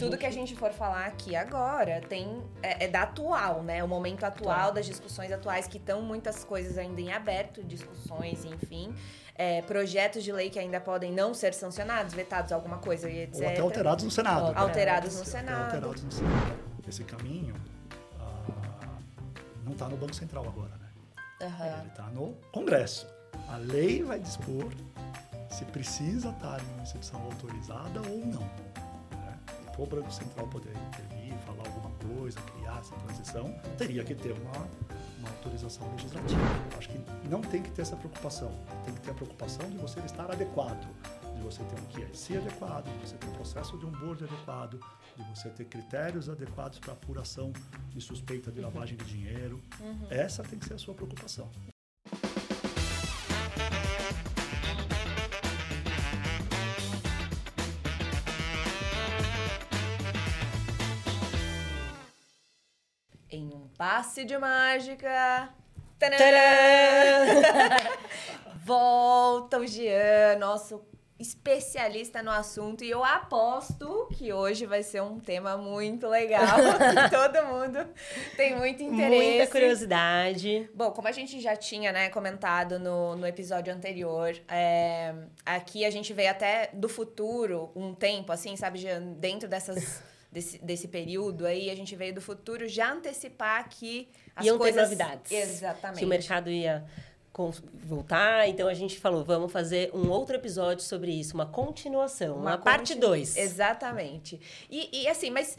tudo que a gente for falar aqui agora tem é, é da atual, né? O momento atual, atual. das discussões atuais, que estão muitas coisas ainda em aberto, discussões, enfim. É, projetos de lei que ainda podem não ser sancionados, vetados, alguma coisa e etc. Ou até alterados no Senado. Alterados, alterados no Senado. Alterados no Senado. Esse caminho ah, não está no Banco Central agora, né? Uhum. Ele está no Congresso. A lei vai dispor se precisa estar em uma instituição autorizada ou não. O Banco Central poder intervir, falar alguma coisa, criar essa transição, teria que ter uma, uma autorização legislativa. Acho que não tem que ter essa preocupação. Tem que ter a preocupação de você estar adequado, de você ter um QIC adequado, de você ter um processo de onboard adequado, de você ter critérios adequados para apuração de suspeita de lavagem de dinheiro. Uhum. Essa tem que ser a sua preocupação. Passe de mágica. Volta o Jean, nosso especialista no assunto e eu aposto que hoje vai ser um tema muito legal. todo mundo tem muito interesse. Muita curiosidade. Bom, como a gente já tinha né, comentado no, no episódio anterior, é, aqui a gente veio até do futuro um tempo, assim, sabe, Jean, dentro dessas desse, desse período aí, a gente veio do futuro já antecipar que as Iam coisas... ter novidades. Exatamente. Que o mercado ia voltar, então a gente falou, vamos fazer um outro episódio sobre isso, uma continuação, uma, uma parte 2. Exatamente. E, e assim, mas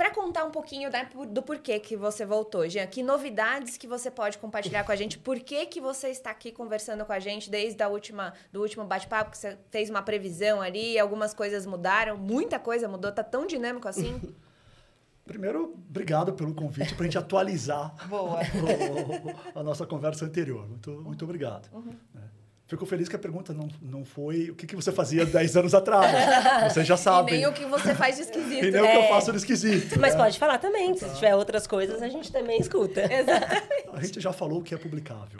para contar um pouquinho né, do porquê que você voltou, Jean, que novidades que você pode compartilhar com a gente? Por que, que você está aqui conversando com a gente desde a última, do último bate-papo, que você fez uma previsão ali, algumas coisas mudaram, muita coisa mudou, tá tão dinâmico assim? Primeiro, obrigado pelo convite para a gente atualizar o, a nossa conversa anterior. Muito, muito obrigado. Uhum. É. Fico feliz que a pergunta não, não foi o que, que você fazia 10 anos atrás. Você já sabe. E nem o que você faz de esquisito. E nem é. o que eu é. faço de esquisito. Mas né? pode falar também. Se tiver outras coisas, a gente também escuta. Exatamente. A gente já falou o que é publicável.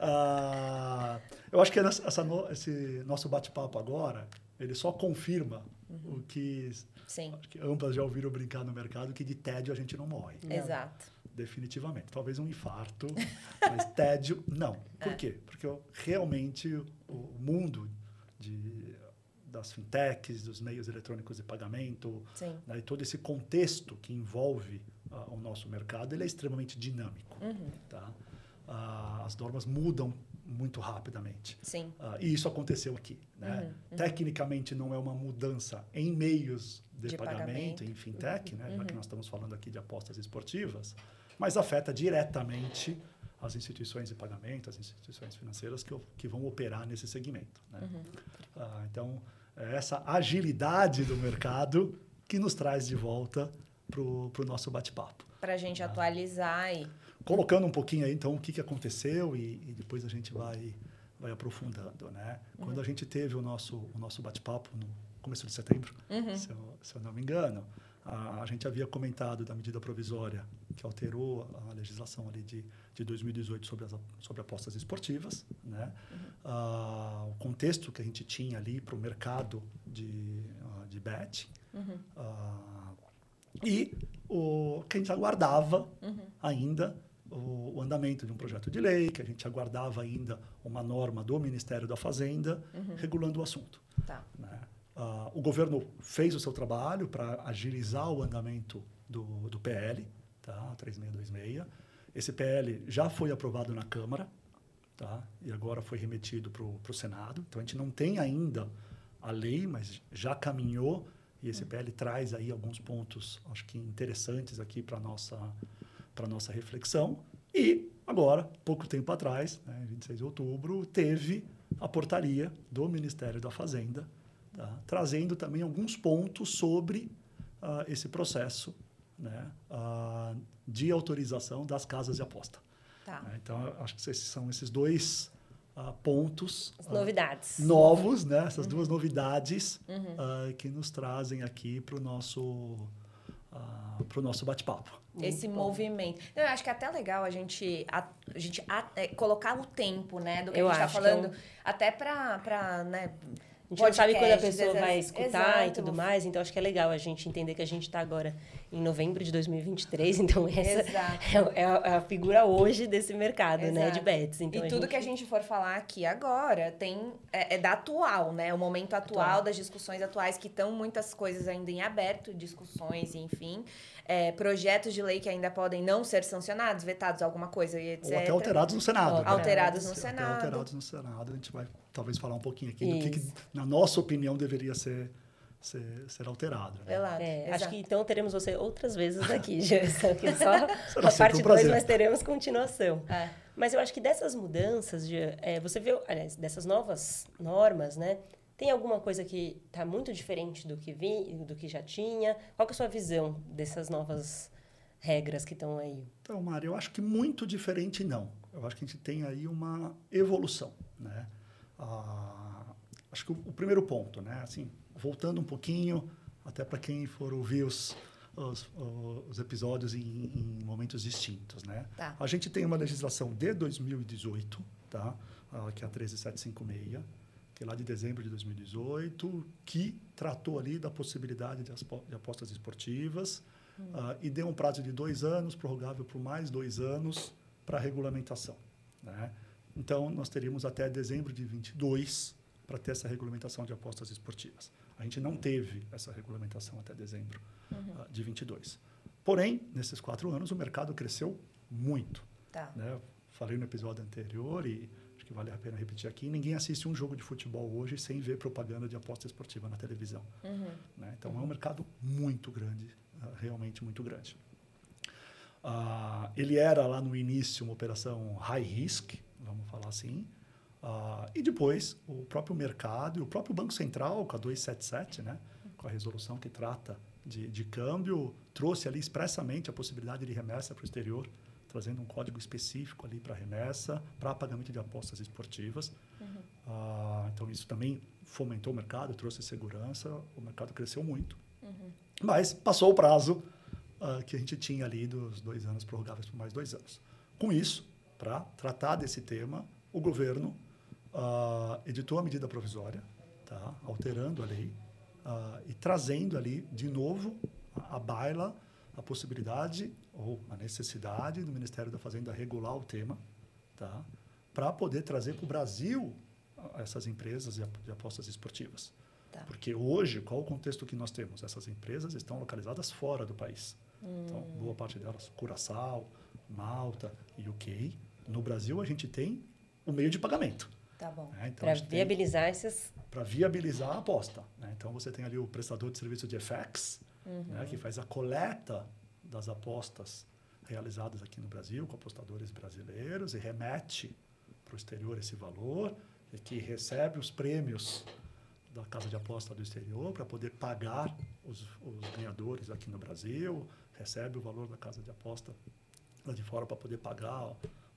ah, eu acho que essa, esse nosso bate-papo agora, ele só confirma uhum. o que, Sim. Acho que ambas já ouviram brincar no mercado, que de tédio a gente não morre. Exato definitivamente. Talvez um infarto, mas tédio, não. Por é. quê? Porque realmente o mundo de, das fintechs, dos meios eletrônicos de pagamento, né, e todo esse contexto que envolve uh, o nosso mercado, ele é extremamente dinâmico. Uhum. Tá? Uh, as normas mudam muito rapidamente. Sim. Uh, e isso aconteceu aqui. Né? Uhum, uhum. Tecnicamente, não é uma mudança em meios de, de pagamento, pagamento, em fintech, né? já que uhum. nós estamos falando aqui de apostas esportivas, mas afeta diretamente as instituições de pagamento, as instituições financeiras que, que vão operar nesse segmento. Né? Uhum. Ah, então, é essa agilidade do mercado que nos traz de volta para o nosso bate-papo. Para a gente ah. atualizar e... Colocando um pouquinho aí, então, o que, que aconteceu e, e depois a gente vai, vai aprofundando. Né? Uhum. Quando a gente teve o nosso, o nosso bate-papo no começo de setembro, uhum. se, eu, se eu não me engano, a, a, gente havia comentado da medida provisória que alterou a legislação ali de, de 2018 sobre as sobre apostas esportivas, né? Uhum. Ah, o contexto que a gente tinha ali para o mercado de, uh, de bet uhum. Ah, e o que a gente aguardava uhum. ainda o, o, andamento de um projeto de lei, que a gente aguardava ainda uma norma do Ministério da Fazenda uhum. regulando o assunto. Tá. Né? Uh, o governo fez o seu trabalho para agilizar o andamento do, do PL, tá? 3626. Esse PL já foi aprovado na Câmara tá? e agora foi remetido para o Senado. Então, a gente não tem ainda a lei, mas já caminhou e esse PL traz aí alguns pontos, acho que interessantes aqui para nossa, nossa reflexão. E agora, pouco tempo atrás, né, 26 de outubro, teve a portaria do Ministério da Fazenda, tá? trazendo também alguns pontos sobre uh, esse processo né? Uh, de autorização das casas de aposta. Tá. Né? Então, acho que esses são esses dois uh, pontos As novidades novos, né? essas uhum. duas novidades uhum. que nos trazem aqui para o nosso para o nosso bate-papo. Esse movimento. Eu acho que é até legal a gente, a, a gente a, é, colocar o tempo, né, do que eu a gente está falando, eu... até para, né, A gente não sabe quando a pessoa vai exato. escutar e Exato. tudo mais, então acho que é legal a gente entender que a gente está agora em novembro de 2023, então essa Exato. é, é a, é a figura hoje desse mercado, né, de Exato. bets. Então, e tudo gente- que a gente for falar aqui agora tem é, é da atual, né? O momento atual, Atual. das discussões atuais, que estão muitas coisas ainda em aberto, discussões, enfim. É, projetos de lei que ainda podem não ser sancionados, vetados, alguma coisa e etc. Ou até alterados no Senado. Né? alterados no Até Senado. alterados no Senado. A gente vai talvez falar um pouquinho aqui do que, que, Isso. na nossa opinião, deveria ser, ser, ser alterado. Né? É, acho que então teremos você outras vezes aqui, Gerson, que só a parte um 2 prazer. nós teremos continuação. É. Mas eu acho que dessas mudanças, de, é, você vê, aliás, dessas novas normas, né? Tem alguma coisa que está muito diferente do que vi, do que já tinha? Qual que é a sua visão dessas novas regras que estão aí? Então, Mário, eu acho que muito diferente não. Eu acho que a gente tem aí uma evolução, né? Ah, acho que o, o primeiro ponto, né? Assim, voltando um pouquinho, até para quem for ouvir os, os, os episódios em, em momentos distintos, né? Tá. A gente tem uma legislação de 2018, tá? Ah, que é a 13756, que é lá de dezembro de 2018, que tratou ali da possibilidade de, de apostas esportivas ah, e deu um prazo de dois anos, prorrogável por mais dois anos, para regulamentação. Né? Então, nós teríamos até dezembro de 22 para ter essa regulamentação de apostas esportivas. A gente não teve essa regulamentação até dezembro ah, de 22. Porém, nesses quatro anos, o mercado cresceu muito. Tá. Né? Falei no episódio anterior e acho que vale a pena repetir aqui. Ninguém assiste um jogo de futebol hoje sem ver propaganda de aposta esportiva na televisão. Uhum. né? Então, é um mercado muito grande, ah, realmente muito grande. Ah, ele era lá no início uma operação high risk, vamos falar assim. Ah, e depois, o próprio mercado e o próprio Banco Central, com a 277, né? com a resolução que trata de, de câmbio, trouxe ali expressamente a possibilidade de remessa para o exterior, trazendo um código específico ali para remessa, para pagamento de apostas esportivas. Ah, então, isso também fomentou o mercado, trouxe segurança, o mercado cresceu muito. Mas passou o prazo ah, que a gente tinha ali dos dois anos prorrogáveis por mais dois anos. Com isso, para tratar desse tema, o governo ah, editou a medida provisória, tá? alterando a lei ah, e trazendo ali de novo à baila a possibilidade ou a necessidade do Ministério da Fazenda regular o tema, tá? para poder trazer para o Brasil ah, essas empresas de ap- de apostas esportivas. Tá. Porque hoje, qual o contexto que nós temos? Essas empresas estão localizadas fora do país. Então, boa parte delas, Curaçao, Malta e UK. No Brasil, a gente tem o meio de pagamento. Tá bom. né? Então, Para gente tem- viabilizar esses... para viabilizar a aposta. né? Então, você tem ali o prestador de serviço de FX, né, que faz a coleta das apostas realizadas aqui no Brasil com apostadores brasileiros e remete para o exterior esse valor, e que recebe os prêmios da casa de aposta do exterior para poder pagar os, os ganhadores aqui no Brasil, recebe o valor da casa de aposta lá de fora para poder pagar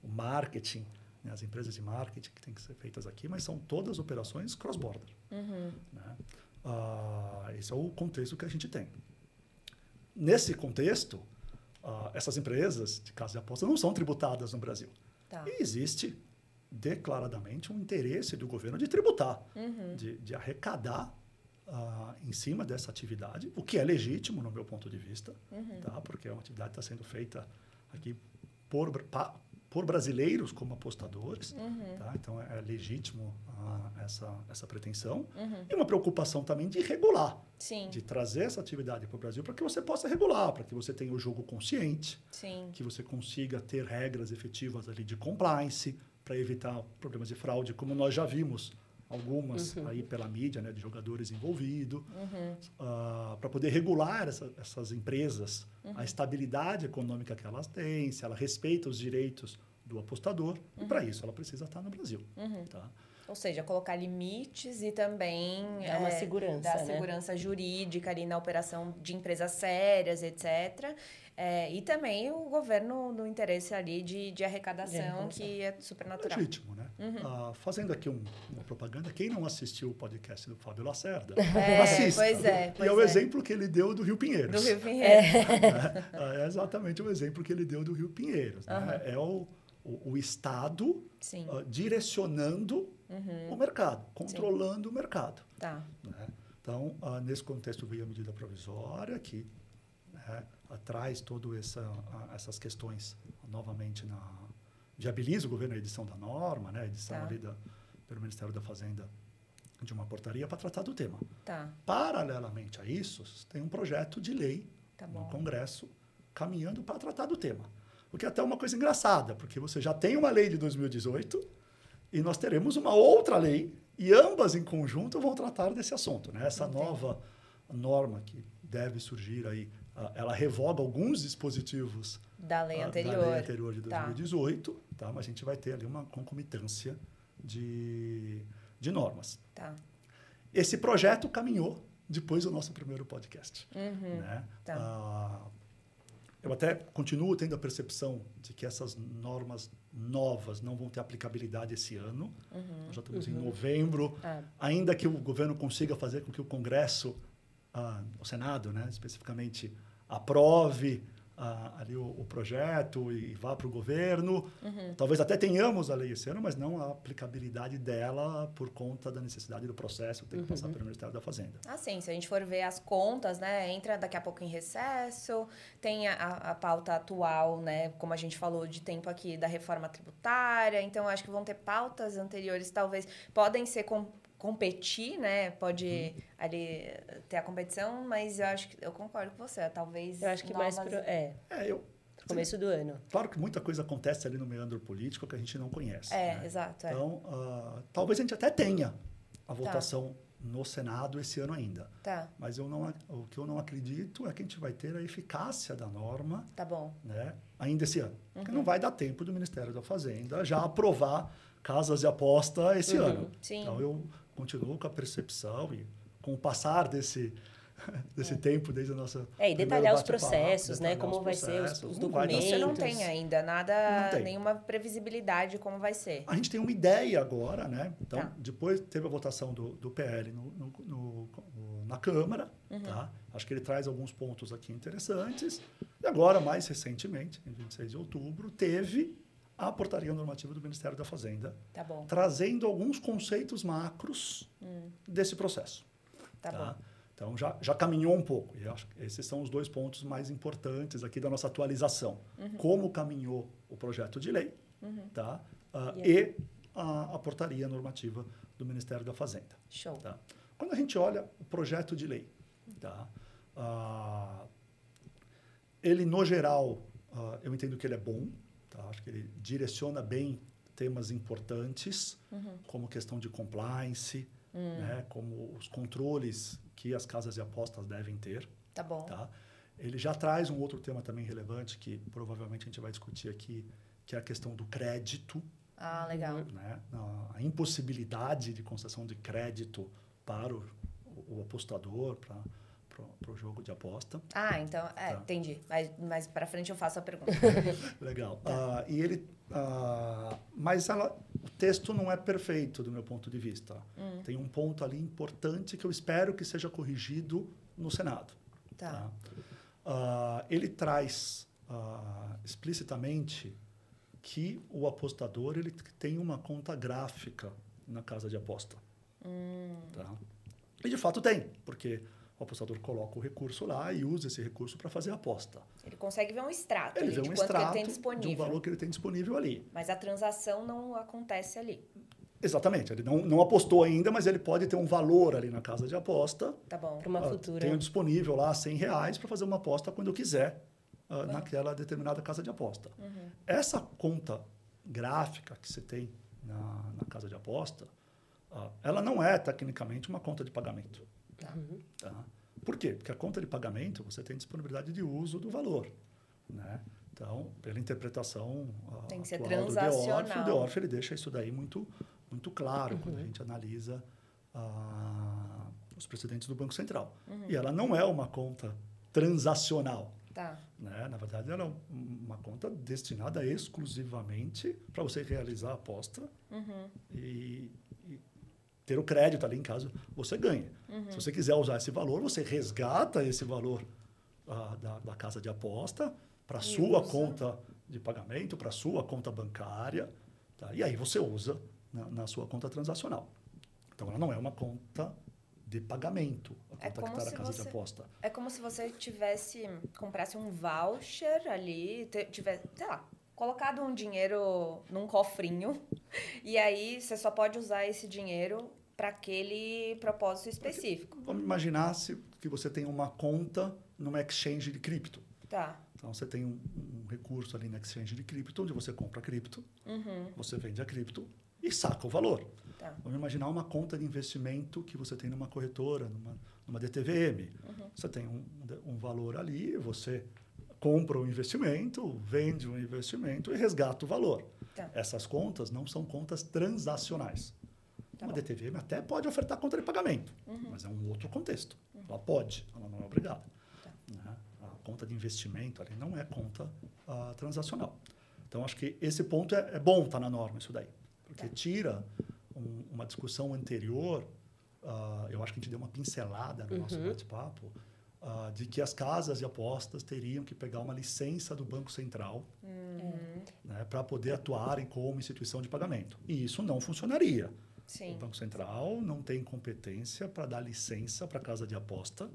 o marketing, né, as empresas de marketing que têm que ser feitas aqui, mas são todas operações cross-border. Uhum. Né? Ah, esse é o contexto que a gente tem. Nesse contexto, ah, essas empresas de casa de aposta não são tributadas no Brasil. Tá. E existe declaradamente um interesse do governo de tributar, Uhum. de, de arrecadar ah, em cima dessa atividade, o que é legítimo no meu ponto de vista, Uhum. tá? porque é uma atividade que está sendo feita aqui por, pa- por brasileiros como apostadores. Uhum. Tá? Então, é legítimo ah, essa, essa pretensão. Uhum. E uma preocupação também de regular, Sim, de trazer essa atividade para o Brasil para que você possa regular, para que você tenha o jogo consciente, sim. que você consiga ter regras efetivas ali de compliance para evitar problemas de fraude, como nós já vimos algumas aí pela mídia, né, de jogadores envolvidos, Uhum. para poder regular essa- essas empresas, a estabilidade econômica que elas têm, se ela respeita os direitos do apostador, e para isso ela precisa estar no Brasil. Uhum. Tá? Ou seja, colocar limites e também Dar uma é, segurança, dar né? segurança jurídica ali na operação de empresas sérias, etc. É, e também o governo no interesse ali de, de arrecadação, arrecadação. que é super natural. Legítimo, né? Ah, fazendo aqui um- uma propaganda, quem não assistiu o podcast do Fábio Lacerda, É, assista. pois é, e pois é o é. exemplo que ele deu do Rio Pinheiros. Do Rio Pinheiro. É, é exatamente o exemplo que ele deu do Rio Pinheiros. né? Aham. É o, o, o Estado Sim. ah, direcionando o mercado, controlando o mercado. Tá. né? Então, ah, nesse contexto veio a medida provisória que né, traz todas essa, essas questões novamente na viabiliza o governo a edição da norma, né, a edição Tá. ali da, pelo Ministério da Fazenda de uma portaria para tratar do tema. Tá. Paralelamente a isso, tem um projeto de lei Tá no. Congresso caminhando para tratar do tema. O que é até uma coisa engraçada, porque você já tem uma lei de 2018 e nós teremos uma outra lei e ambas em conjunto vão tratar desse assunto. Né? Essa Entendi. nova norma que deve surgir aí, ela revoga alguns dispositivos Da lei ah, anterior. da lei anterior de Tá. 2018, tá. mas a gente vai ter ali uma concomitância de, de normas. Tá. Esse projeto caminhou depois do nosso primeiro podcast. Uhum. Né? Tá. Ah, eu até continuo tendo a percepção de que essas normas novas não vão ter aplicabilidade esse ano. Uhum. Nós já estamos em novembro. Ah, Ainda que o governo consiga fazer com que o Congresso, ah, o Senado, né, especificamente, aprove ah, ali o, o projeto e vá para o governo. Uhum. Talvez até tenhamos a lei esse ano, mas não a aplicabilidade dela por conta da necessidade do processo, tem que passar pelo Ministério da Fazenda. Assim, se a gente for ver as contas, né, entra daqui a pouco em recesso, tem a, a pauta atual, né, como a gente falou de tempo aqui, da reforma tributária, então acho que vão ter pautas anteriores, talvez, podem ser com, competir, né, pode ali ter a competição, mas eu acho que, eu concordo com você, talvez eu acho que mais novas- pro, é, É, eu, começo do ano. claro que muita coisa acontece ali no meandro político que a gente não conhece. É, né? exato, é. Então, ah, talvez a gente até tenha a votação no Senado esse ano ainda. Tá, Mas eu não, o que eu não acredito é que a gente vai ter a eficácia da norma tá bom. né, ainda esse ano. Porque Uhum. não vai dar tempo do Ministério da Fazenda já aprovar casas de aposta esse Uhum, ano. sim. Então, eu continuo com a percepção e com o passar desse, desse tempo desde a nossa... É, e detalhar os processos, né? detalhar Como os vai ser os- os documentos. Isso não tem ainda nada, tem. nenhuma previsibilidade de como vai ser. A gente tem uma ideia agora, né? Então, Tá. depois teve a votação do, do PL no, no- no- no- na Câmara, Uhum. tá? Acho que ele traz alguns pontos aqui interessantes. E agora, mais recentemente, em 26 de outubro, teve a portaria normativa do Ministério da Fazenda, Tá trazendo alguns conceitos macros desse processo. tá, bom. Então, já, já caminhou um pouco. E acho que esses são os dois pontos mais importantes aqui da nossa atualização. Uhum. Como caminhou o projeto de lei tá? Ah, E e a, a portaria normativa do Ministério da Fazenda. Show. Tá? Quando a gente olha o projeto de lei, tá? Ah, ele, no geral, ah, eu entendo que ele é bom. Tá? Acho que ele direciona bem temas importantes, Uhum. como questão de compliance, Hum. né? como os controles que as casas de apostas devem ter. Tá bom. Tá? Ele já traz um outro tema também relevante que provavelmente a gente vai discutir aqui, que é a questão do crédito, Ah, legal. né? a, a impossibilidade de concessão de crédito para o, o apostador, para o jogo de aposta. Ah, então, é, Tá. entendi. Mas, mas para frente eu faço a pergunta. Legal. Ah, e ele, ah, mas ela, o texto não é perfeito do meu ponto de vista. Hum. Tem um ponto ali importante que eu espero que seja corrigido no Senado. Tá. tá? Ah, ele traz explicitamente que o apostador ele tem uma conta gráfica na casa de aposta. Hum, Tá? E de fato tem, porque o apostador coloca o recurso lá e usa esse recurso para fazer a aposta. ele consegue ver um extrato Ele ali vê de um quanto que ele extrato tem de um disponível. valor que ele tem disponível ali. Mas a transação não acontece ali. Exatamente, ele não, não apostou ainda, mas ele pode ter um valor ali na casa de aposta. Tá bom. Para uma Ah, futura. Tenho disponível lá 100 reais para fazer uma aposta quando eu quiser ah, naquela determinada casa de aposta. Uhum. Essa conta gráfica que você tem na, na casa de aposta, ah, ela não é tecnicamente uma conta de pagamento. Uhum. Tá? Por quê? Porque a conta de pagamento você tem disponibilidade de uso do valor. Né? Então, pela interpretação Tem que ser do. DEORF, o DEORF ele deixa isso daí muito, muito claro quando a gente analisa ah, os precedentes do Banco Central. E ela não é uma conta transacional. Tá. Né? Na verdade, ela é um- uma conta destinada exclusivamente para você realizar a aposta Uhum. e ter o crédito ali em caso você ganhe. Uhum. Se você quiser usar esse valor, você resgata esse valor ah, da, da casa de aposta para sua usa. conta de pagamento, para sua conta bancária, tá? e aí você usa na, na sua conta transacional. Então, ela não é uma conta de pagamento, a É está na casa você- de aposta. É como se você tivesse, comprasse um voucher ali, tivesse, sei lá, colocado um dinheiro num cofrinho, e aí você só pode usar esse dinheiro para aquele propósito específico. Vamos imaginar se, que você tem uma conta numa exchange de cripto. Tá. Então, você tem um, um recurso ali na exchange de cripto, onde você compra cripto, Uhum. você vende a cripto e saca o valor. Tá. Vamos imaginar uma conta de investimento que você tem numa corretora, numa, numa DTVM. Uhum. Você tem um, um valor ali, você compra o investimento, vende o investimento e resgata o valor. Tá. Essas contas não são contas transacionais. Tá uma bom. DTVM até pode ofertar conta de pagamento, mas é um outro contexto. Ela pode, ela não é obrigada. Tá. Né? A conta de investimento ali não é conta ah, transacional. Então, acho que esse ponto é, é bom estar na norma, isso daí. Porque Tá. tira um- uma discussão anterior, ah, eu acho que a gente deu uma pincelada no nosso Uhum. bate-papo, ah, de que as casas de apostas teriam que pegar uma licença do Banco Central Uhum. né, para poder atuarem como instituição de pagamento. E isso não funcionaria. O Sim. Banco Central não tem competência para dar licença para casa de aposta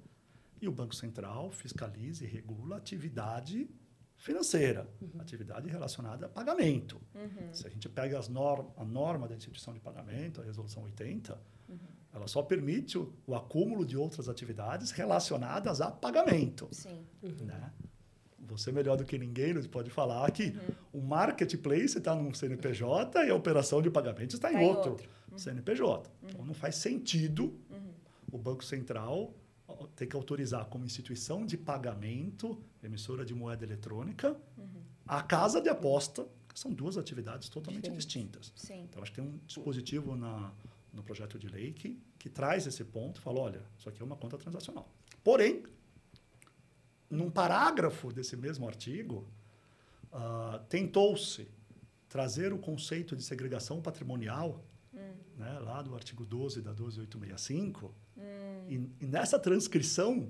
e o Banco Central fiscaliza e regula a atividade financeira, atividade relacionada a pagamento. Uhum. Se a gente pega norm a norma da instituição de pagamento, a resolução 80, ela só permite o, o acúmulo de outras atividades relacionadas a pagamento. Sim. Né? Você melhor do que ninguém pode falar que o marketplace está num CNPJ e a operação de pagamento está em Tá em outro, outro. CNPJ. Então não faz sentido o Banco Central ter que autorizar como instituição de pagamento, emissora de moeda eletrônica, a casa de aposta, que são duas atividades totalmente distintas. Sim. Então, acho que tem um dispositivo na, no projeto de lei que, que traz esse ponto e fala, olha, isso aqui é uma conta transacional. Porém, num parágrafo desse mesmo artigo, ah, tentou-se trazer o conceito de segregação patrimonial, né, lá do artigo 12 da 12865, e, e nessa transcrição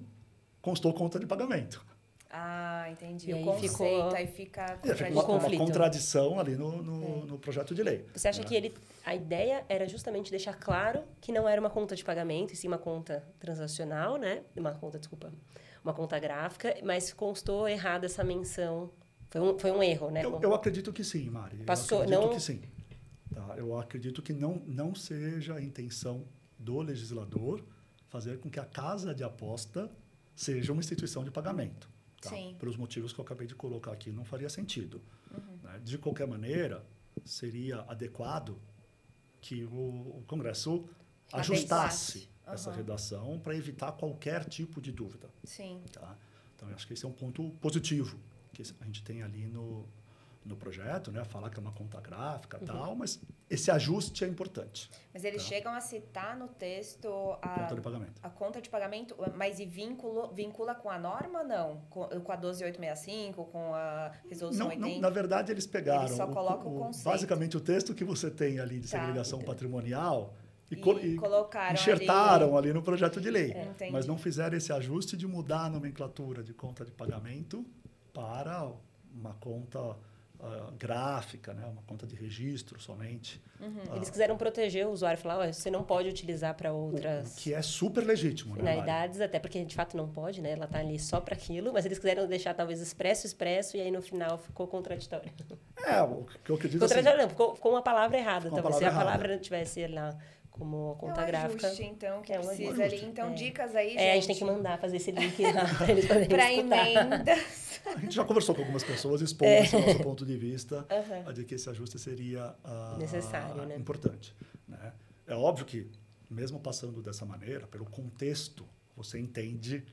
constou conta de pagamento. Ah, entendi. E o aí conceito ficou- aí fica aí fica uma, uma contradição ali no, no, no projeto de lei. Você acha né? que ele, a ideia era justamente deixar claro que não era uma conta de pagamento, e sim uma conta transacional, né? Uma conta, desculpa, uma conta gráfica, mas constou errada essa menção. Foi um, foi um erro, né? Eu, eu acredito que sim, Mari. Passou, eu acredito não- que sim. Tá? Eu acredito que não, não seja a intenção do legislador fazer com que a casa de aposta seja uma instituição de pagamento. Tá? Sim. Pelos motivos que eu acabei de colocar aqui, não faria sentido. Uhum. né? De qualquer maneira, seria adequado que o, o Congresso ajustasse Adequasse. essa redação para evitar qualquer tipo de dúvida. Sim. Tá? Então, eu acho que esse é um ponto positivo que a gente tem ali no, no projeto, né? Falar que é uma conta gráfica e tal, mas esse ajuste é importante. Mas eles Tá. chegam a citar no texto a, Conta de pagamento. a conta de pagamento, mas e vínculo, vincula com a norma, não? Com, com a 12865, com a resolução Não, não, 80? na verdade, eles pegaram Eles só colocam o conceito. basicamente o texto que você tem ali de Tá. segregação patrimonial e, co- e colocaram enxertaram ali. no projeto de lei. É, mas não fizeram esse ajuste de mudar a nomenclatura de conta de pagamento para uma conta ah, gráfica, né? uma conta de registro somente. Uhum. Ah, Eles quiseram proteger o usuário, falar, "Ó, você não pode utilizar para outras o que é super legítimo, né, Mari? finalidades, até porque de fato não pode, né? Ela tá ali só para aquilo, mas eles quiseram deixar talvez expresso, expresso, e aí no final ficou contraditório. É, o que eu acredito assim, Contraditório não, ficou, ficou uma palavra errada, Ficou talvez. Se a palavra palavra não tivesse lá como conta é um gráfica. ajuste, então, que É um precisa ajuste. ali. Então, É. dicas aí, gente. É, a gente tem que mandar fazer esse link lá para eles poderem Para escutar. emendas. a gente já conversou com algumas pessoas expondo É. esse nosso ponto de vista a de que esse ajuste seria ah, Necessário, né? importante. Né? É óbvio que, mesmo passando dessa maneira, pelo contexto, você entende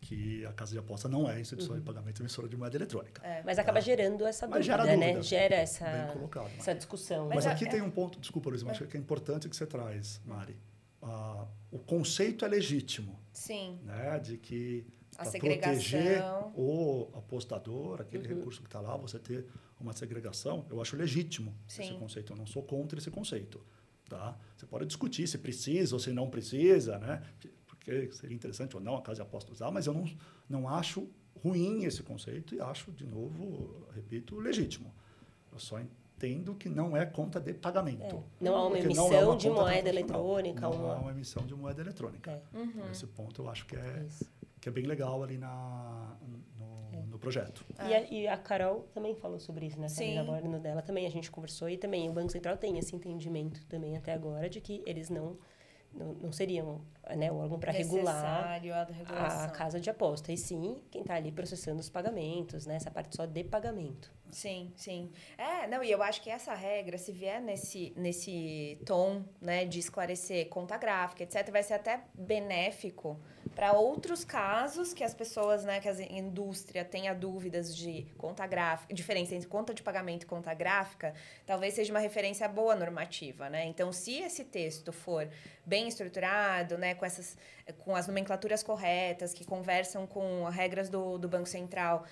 que a casa de aposta não é instituição Uhum. de pagamento emissora de moeda eletrônica. É. Mas acaba gerando essa Mas dúvida, gera né? dúvida. Gera essa, colocado. Mari. essa discussão. Mas Mas é- aqui é- tem um ponto, desculpa, Luiz, mas acho que é importante que você traz, Mari. Ah, o conceito é legítimo, Sim. né? De que para proteger o apostador, aquele Uhum. recurso que está lá, você ter uma segregação, eu acho legítimo esse Sim. conceito. Eu não sou contra esse conceito, tá? Você pode discutir se precisa ou se não precisa, né? Porque seria interessante ou não a casa de aposta usar, mas eu não, não acho ruim esse conceito e acho, de novo, repito, legítimo. Eu só en- entendo que não é conta de pagamento. É. Não há uma Porque emissão não é uma de moeda eletrônica. Não uma... há uma emissão de moeda eletrônica. É. Uhum. Esse ponto eu acho que é, Isso. que é bem legal ali na, no, no projeto. E, a, e a Carol também falou sobre isso, né? Sim. Na bordo dela também a gente conversou e também o Banco Central tem esse entendimento também até agora de que eles não não, não seriam né, o órgão para regular a a casa de aposta. E sim, quem está ali processando os pagamentos, né? Essa parte só de pagamento. Sim, sim. É, não, e eu acho que essa regra, se vier nesse, nesse tom, né, de esclarecer conta gráfica, etc., vai ser até benéfico para outros casos que as pessoas, né, que a indústria tenha dúvidas de conta gráfica, diferença entre conta de pagamento e conta gráfica, talvez seja uma referência boa normativa, né? Então, se esse texto for bem estruturado, né, com essas com as nomenclaturas corretas, que conversam com as regras do, do Banco Central,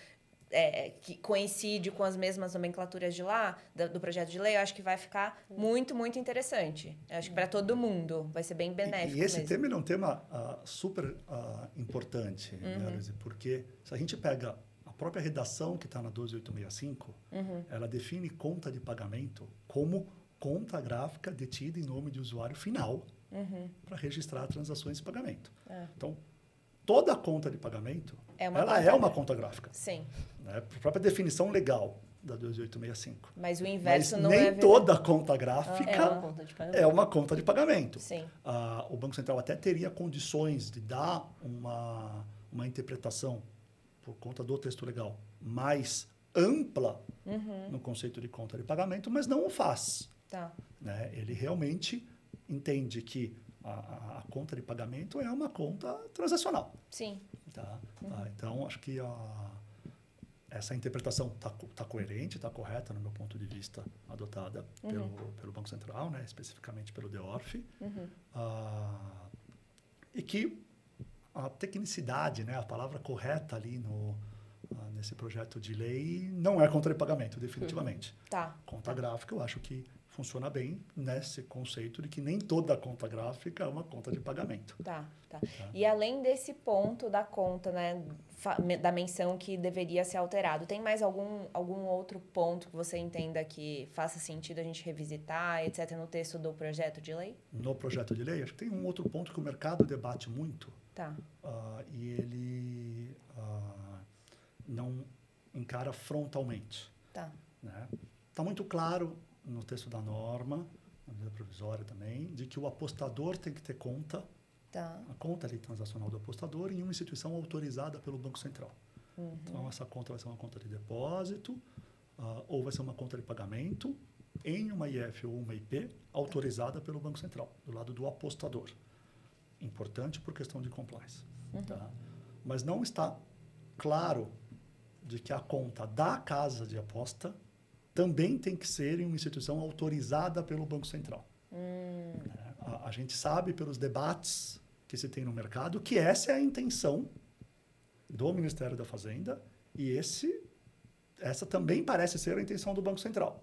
é, que coincide com as mesmas nomenclaturas de lá, do, do, projeto de lei, eu acho que vai ficar muito, muito interessante. Eu acho que para todo mundo vai ser bem benéfico. E, e esse mesmo. tema é um tema uh, super uh, importante, né, Uhum. né, Luiz? porque se a gente pega a própria redação que está na 12865, Uhum. ela define conta de pagamento como conta gráfica detida em nome de usuário final Uhum. para registrar transações de pagamento. É. Então, toda conta de pagamento, É uma ela conta é uma gráfica. conta gráfica. Sim, Né? A própria definição legal da 2865. mas o Mas inverso não nem é verdade. toda conta gráfica É uma conta de pagamento. é uma conta de pagamento. Sim, Ah, o Banco Central até teria condições de dar uma, uma interpretação, por conta do texto legal, mais ampla Uhum. no conceito de conta de pagamento, mas não o faz. tá. né? Ele realmente entende que a, a- conta de pagamento é uma conta transacional. Sim, Tá? Ah, então, acho que a, essa interpretação está tá coerente, está correta, no meu ponto de vista, adotada pelo, pelo Banco Central, né? especificamente pelo DEORF. Uhum. Ah, e que a tecnicidade, né? a palavra correta ali no, ah, nesse projeto de lei não é contra pagamento, definitivamente. tá. Conta gráfica, eu acho que funciona bem nesse conceito de que nem toda conta gráfica é uma conta de pagamento. Tá, tá. E além desse ponto da conta, né, da menção que deveria ser alterado, tem mais algum, algum outro ponto que você entenda que faça sentido a gente revisitar, etc., no texto do projeto de lei? No projeto de lei, acho que tem um outro ponto que o mercado debate muito, Tá. ah, e ele ah, não encara frontalmente. Tá. Está muito claro no texto da norma, na medida provisória também, de que o apostador tem que ter conta, Tá. a conta ali transacional do apostador, em uma instituição autorizada pelo Banco Central. Então, essa conta vai ser uma conta de depósito, ah, ou vai ser uma conta de pagamento em uma IF ou uma IP autorizada pelo Banco Central, do lado do apostador. Importante por questão de compliance. Tá? Mas não está claro de que a conta da casa de aposta também tem que ser em uma instituição autorizada pelo Banco Central. Hum, né? A, a gente sabe pelos debates que se tem no mercado que essa é a intenção do Ministério da Fazenda e esse essa também parece ser a intenção do Banco Central.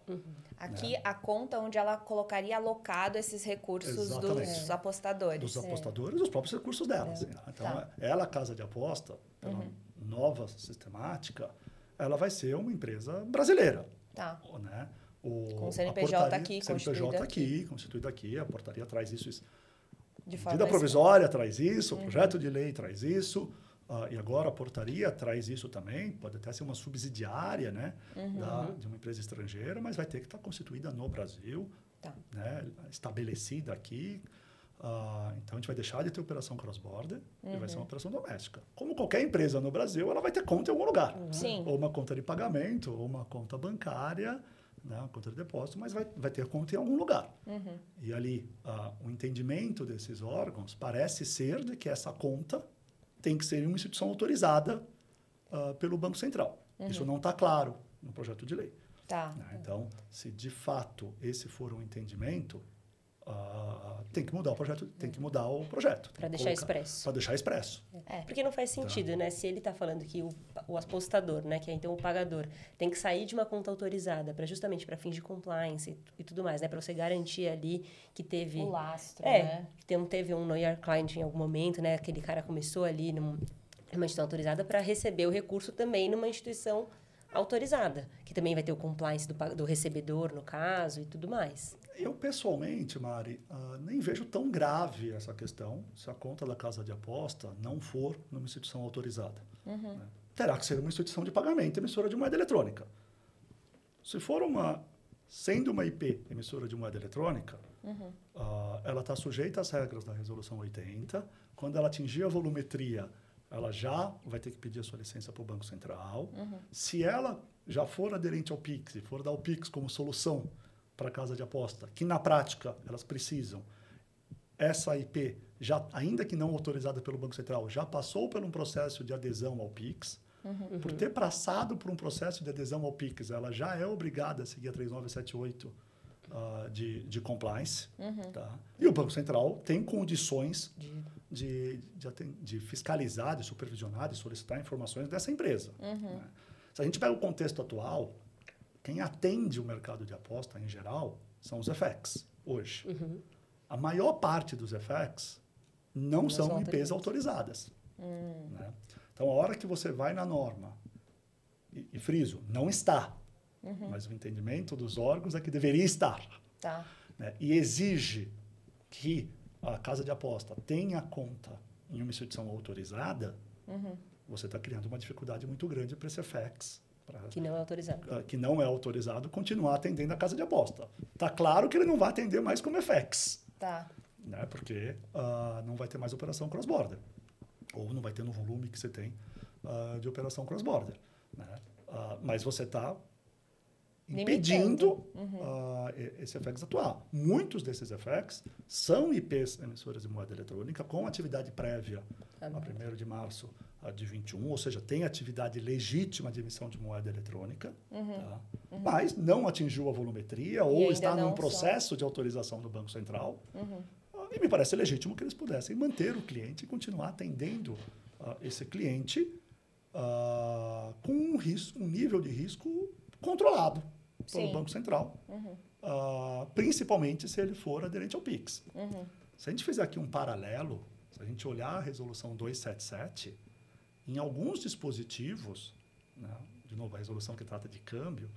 Aqui, a conta onde ela colocaria alocado esses recursos Exatamente. dos apostadores. dos apostadores, os próprios recursos dela. assim, né? Então, Tá. ela, casa de aposta, pela nova sistemática, ela vai ser uma empresa brasileira. Tá. Né? O, Com a CNPJ portaria- aqui, CNPJ constituído aqui, constituído aqui, a portaria traz isso. isso. De A forma medida provisória traz isso, o projeto de lei traz isso, ah, e agora a portaria traz isso também, pode até ser uma subsidiária né, da- de uma empresa estrangeira, mas vai ter que estar constituída no Brasil, Tá. né, estabelecida aqui. Ah, então, a gente vai deixar de ter operação cross-border e vai ser uma operação doméstica. Como qualquer empresa no Brasil, ela vai ter conta em algum lugar. Sim. Ou uma conta de pagamento, ou uma conta bancária, né, uma conta de depósito, mas vai, vai ter conta em algum lugar. Uhum. E ali, ah, o entendimento desses órgãos parece ser de que essa conta tem que ser uma instituição autorizada ah, pelo Banco Central. Isso não está claro no projeto de lei. Tá. né? Então, se de fato esse for um entendimento, ah, tem que mudar o projeto, tem que mudar o projeto. Para deixar expresso. Para deixar expresso. É. Porque não faz sentido, né? Se ele está falando que o, o apostador, né, que é então o pagador, tem que sair de uma conta autorizada para justamente para fins de compliance e, e tudo mais, né, para você garantir ali que teve O lastro, é, né? que tem, teve um your client em algum momento, né? Aquele cara começou ali num, numa instituição autorizada para receber o recurso também numa instituição autorizada, que também vai ter o compliance do, do recebedor, no caso, e tudo mais. Eu, pessoalmente, Mari, ah, nem vejo tão grave essa questão se a conta da casa de aposta não for numa instituição autorizada. Uhum. né? Terá que ser uma instituição de pagamento, emissora de moeda eletrônica. Se for uma, sendo uma IP emissora de moeda eletrônica, Uhum. ah, ela está sujeita às regras da Resolução 80. Quando ela atingir a volumetria, ela já vai ter que pedir a sua licença para o Banco Central. Uhum. Se ela já for aderente ao PIX e for dar o PIX como solução para a casa de aposta, que na prática elas precisam, essa IP, já, ainda que não autorizada pelo Banco Central, já passou por um processo de adesão ao PIX. Uhum. Por ter passado por um processo de adesão ao PIX, ela já é obrigada a seguir a 3978 ah, de, de compliance. Uhum. Tá? E o Banco Central tem condições De- de, de fiscalizar, de supervisionar, de solicitar informações dessa empresa. Uhum. né? Se a gente pega o contexto atual, quem atende o mercado de aposta em geral são os FX, hoje. Uhum. A maior parte dos FX não, Não são são IPs autorizadas. né? Então, a hora que você vai na norma, e, e friso, não está, mas o entendimento dos órgãos é que deveria estar Tá. né, e exige que a casa de aposta tenha conta em uma instituição autorizada, Uhum. você está criando uma dificuldade muito grande para esse FX, Que não é autorizado. ah, que não é autorizado, continuar atendendo a casa de aposta. Está claro que ele não vai atender mais como FX, Tá. né, porque ah, não vai ter mais operação cross-border, ou não vai ter no volume que você tem ah, de operação cross-border. Né? Ah, mas você está impedindo e- esse FX atuar. Muitos desses FX são IPs emissoras de moeda eletrônica com atividade prévia Ah, a 1 de março ah, de 21, ou seja, tem atividade legítima de emissão de moeda eletrônica, tá? mas não atingiu a volumetria ou está num processo de autorização do Banco Central. Uhum. E me parece legítimo que eles pudessem manter o cliente e continuar atendendo ah, esse cliente ah, com um, risco, um nível de risco controlado pelo Sim. Banco Central, Ah, principalmente se ele for aderente ao PIX. Uhum. Se a gente fizer aqui um paralelo, se a gente olhar a resolução 277, em alguns dispositivos, né, de novo, a resolução que trata de câmbio,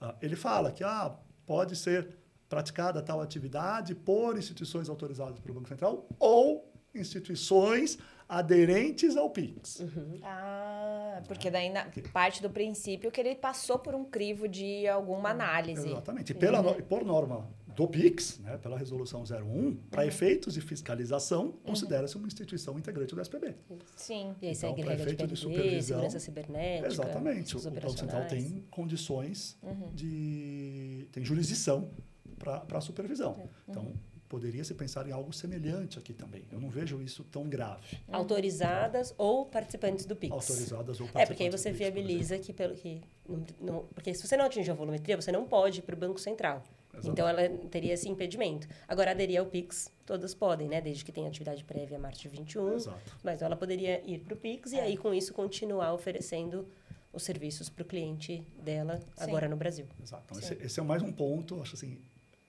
ah, ele fala que ah, pode ser praticada tal atividade por instituições autorizadas pelo Banco Central ou instituições aderentes ao PIX. Ah, porque daí na, parte do princípio que ele passou por um crivo de alguma análise. Exatamente. E pela, e por norma do PIX, né, pela resolução 01, para efeitos de fiscalização, considera-se uma instituição integrante do SPB. Sim. E aí Então, segue para regra de efeito de supervisão, segurança cibernética. Exatamente. O, Banco Central tem condições de. tem jurisdição para a supervisão. Então, poderia se pensar em algo semelhante aqui também. Eu não vejo isso tão grave. Autorizadas ou participantes do PIX. Autorizadas ou É, porque aí participantes você PIX, por viabiliza que, pelo, que não, não- porque se você não atingir a volumetria, você não pode ir para o Banco Central. Exato. Então, ela teria esse impedimento. Agora, aderir ao PIX, todas podem, né? Desde que tenha atividade prévia a março de 21. Exato. Mas ela poderia ir para o PIX e aí, com isso, continuar oferecendo os serviços para o cliente dela agora no Brasil. Exato. Então, esse, esse é mais um ponto, acho assim,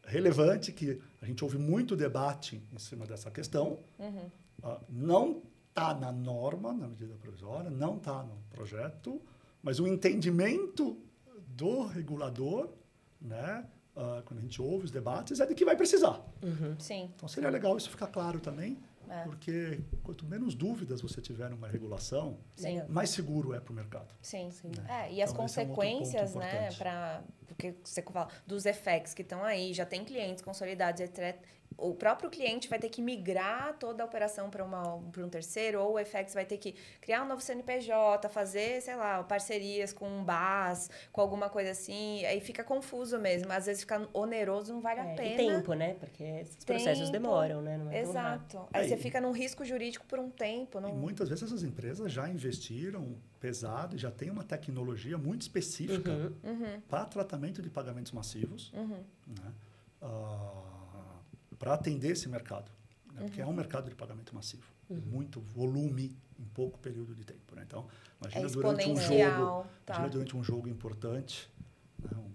relevante, que a gente ouve muito debate em cima dessa questão. Uhum. Ah, não está na norma, na medida provisória, não está no projeto, mas o entendimento do regulador, né, ah, quando a gente ouve os debates, é de que vai precisar. Sim. Então seria legal isso ficar claro também, É. porque quanto menos dúvidas você tiver numa regulação, Sim. mais seguro é para o mercado. Sim. Sim. É, e as Então, esse é um consequências, né, para porque você fala dos effects que estão aí, já tem clientes consolidados, etc. O próprio cliente vai ter que migrar toda a operação para para um terceiro, ou o FX vai ter que criar um novo CNPJ, fazer, sei lá, parcerias com um BAS, com alguma coisa assim, aí fica confuso mesmo. Às vezes fica oneroso, não vale a É, pena. e tempo, né? Porque esses processos Tempo. demoram, né? Não é. Exato. Aí Aí- você fica num risco jurídico por um tempo. E Não... muitas vezes essas empresas já investiram pesado e já têm uma tecnologia muito específica Uhum, para tratamento de pagamentos massivos, uhum. né? Para atender esse mercado, né? porque é Uhum. um mercado de pagamento massivo, muito volume em pouco período de tempo. Né? Então, É imagina durante um jogo, tá. imagina durante um jogo importante, né? um,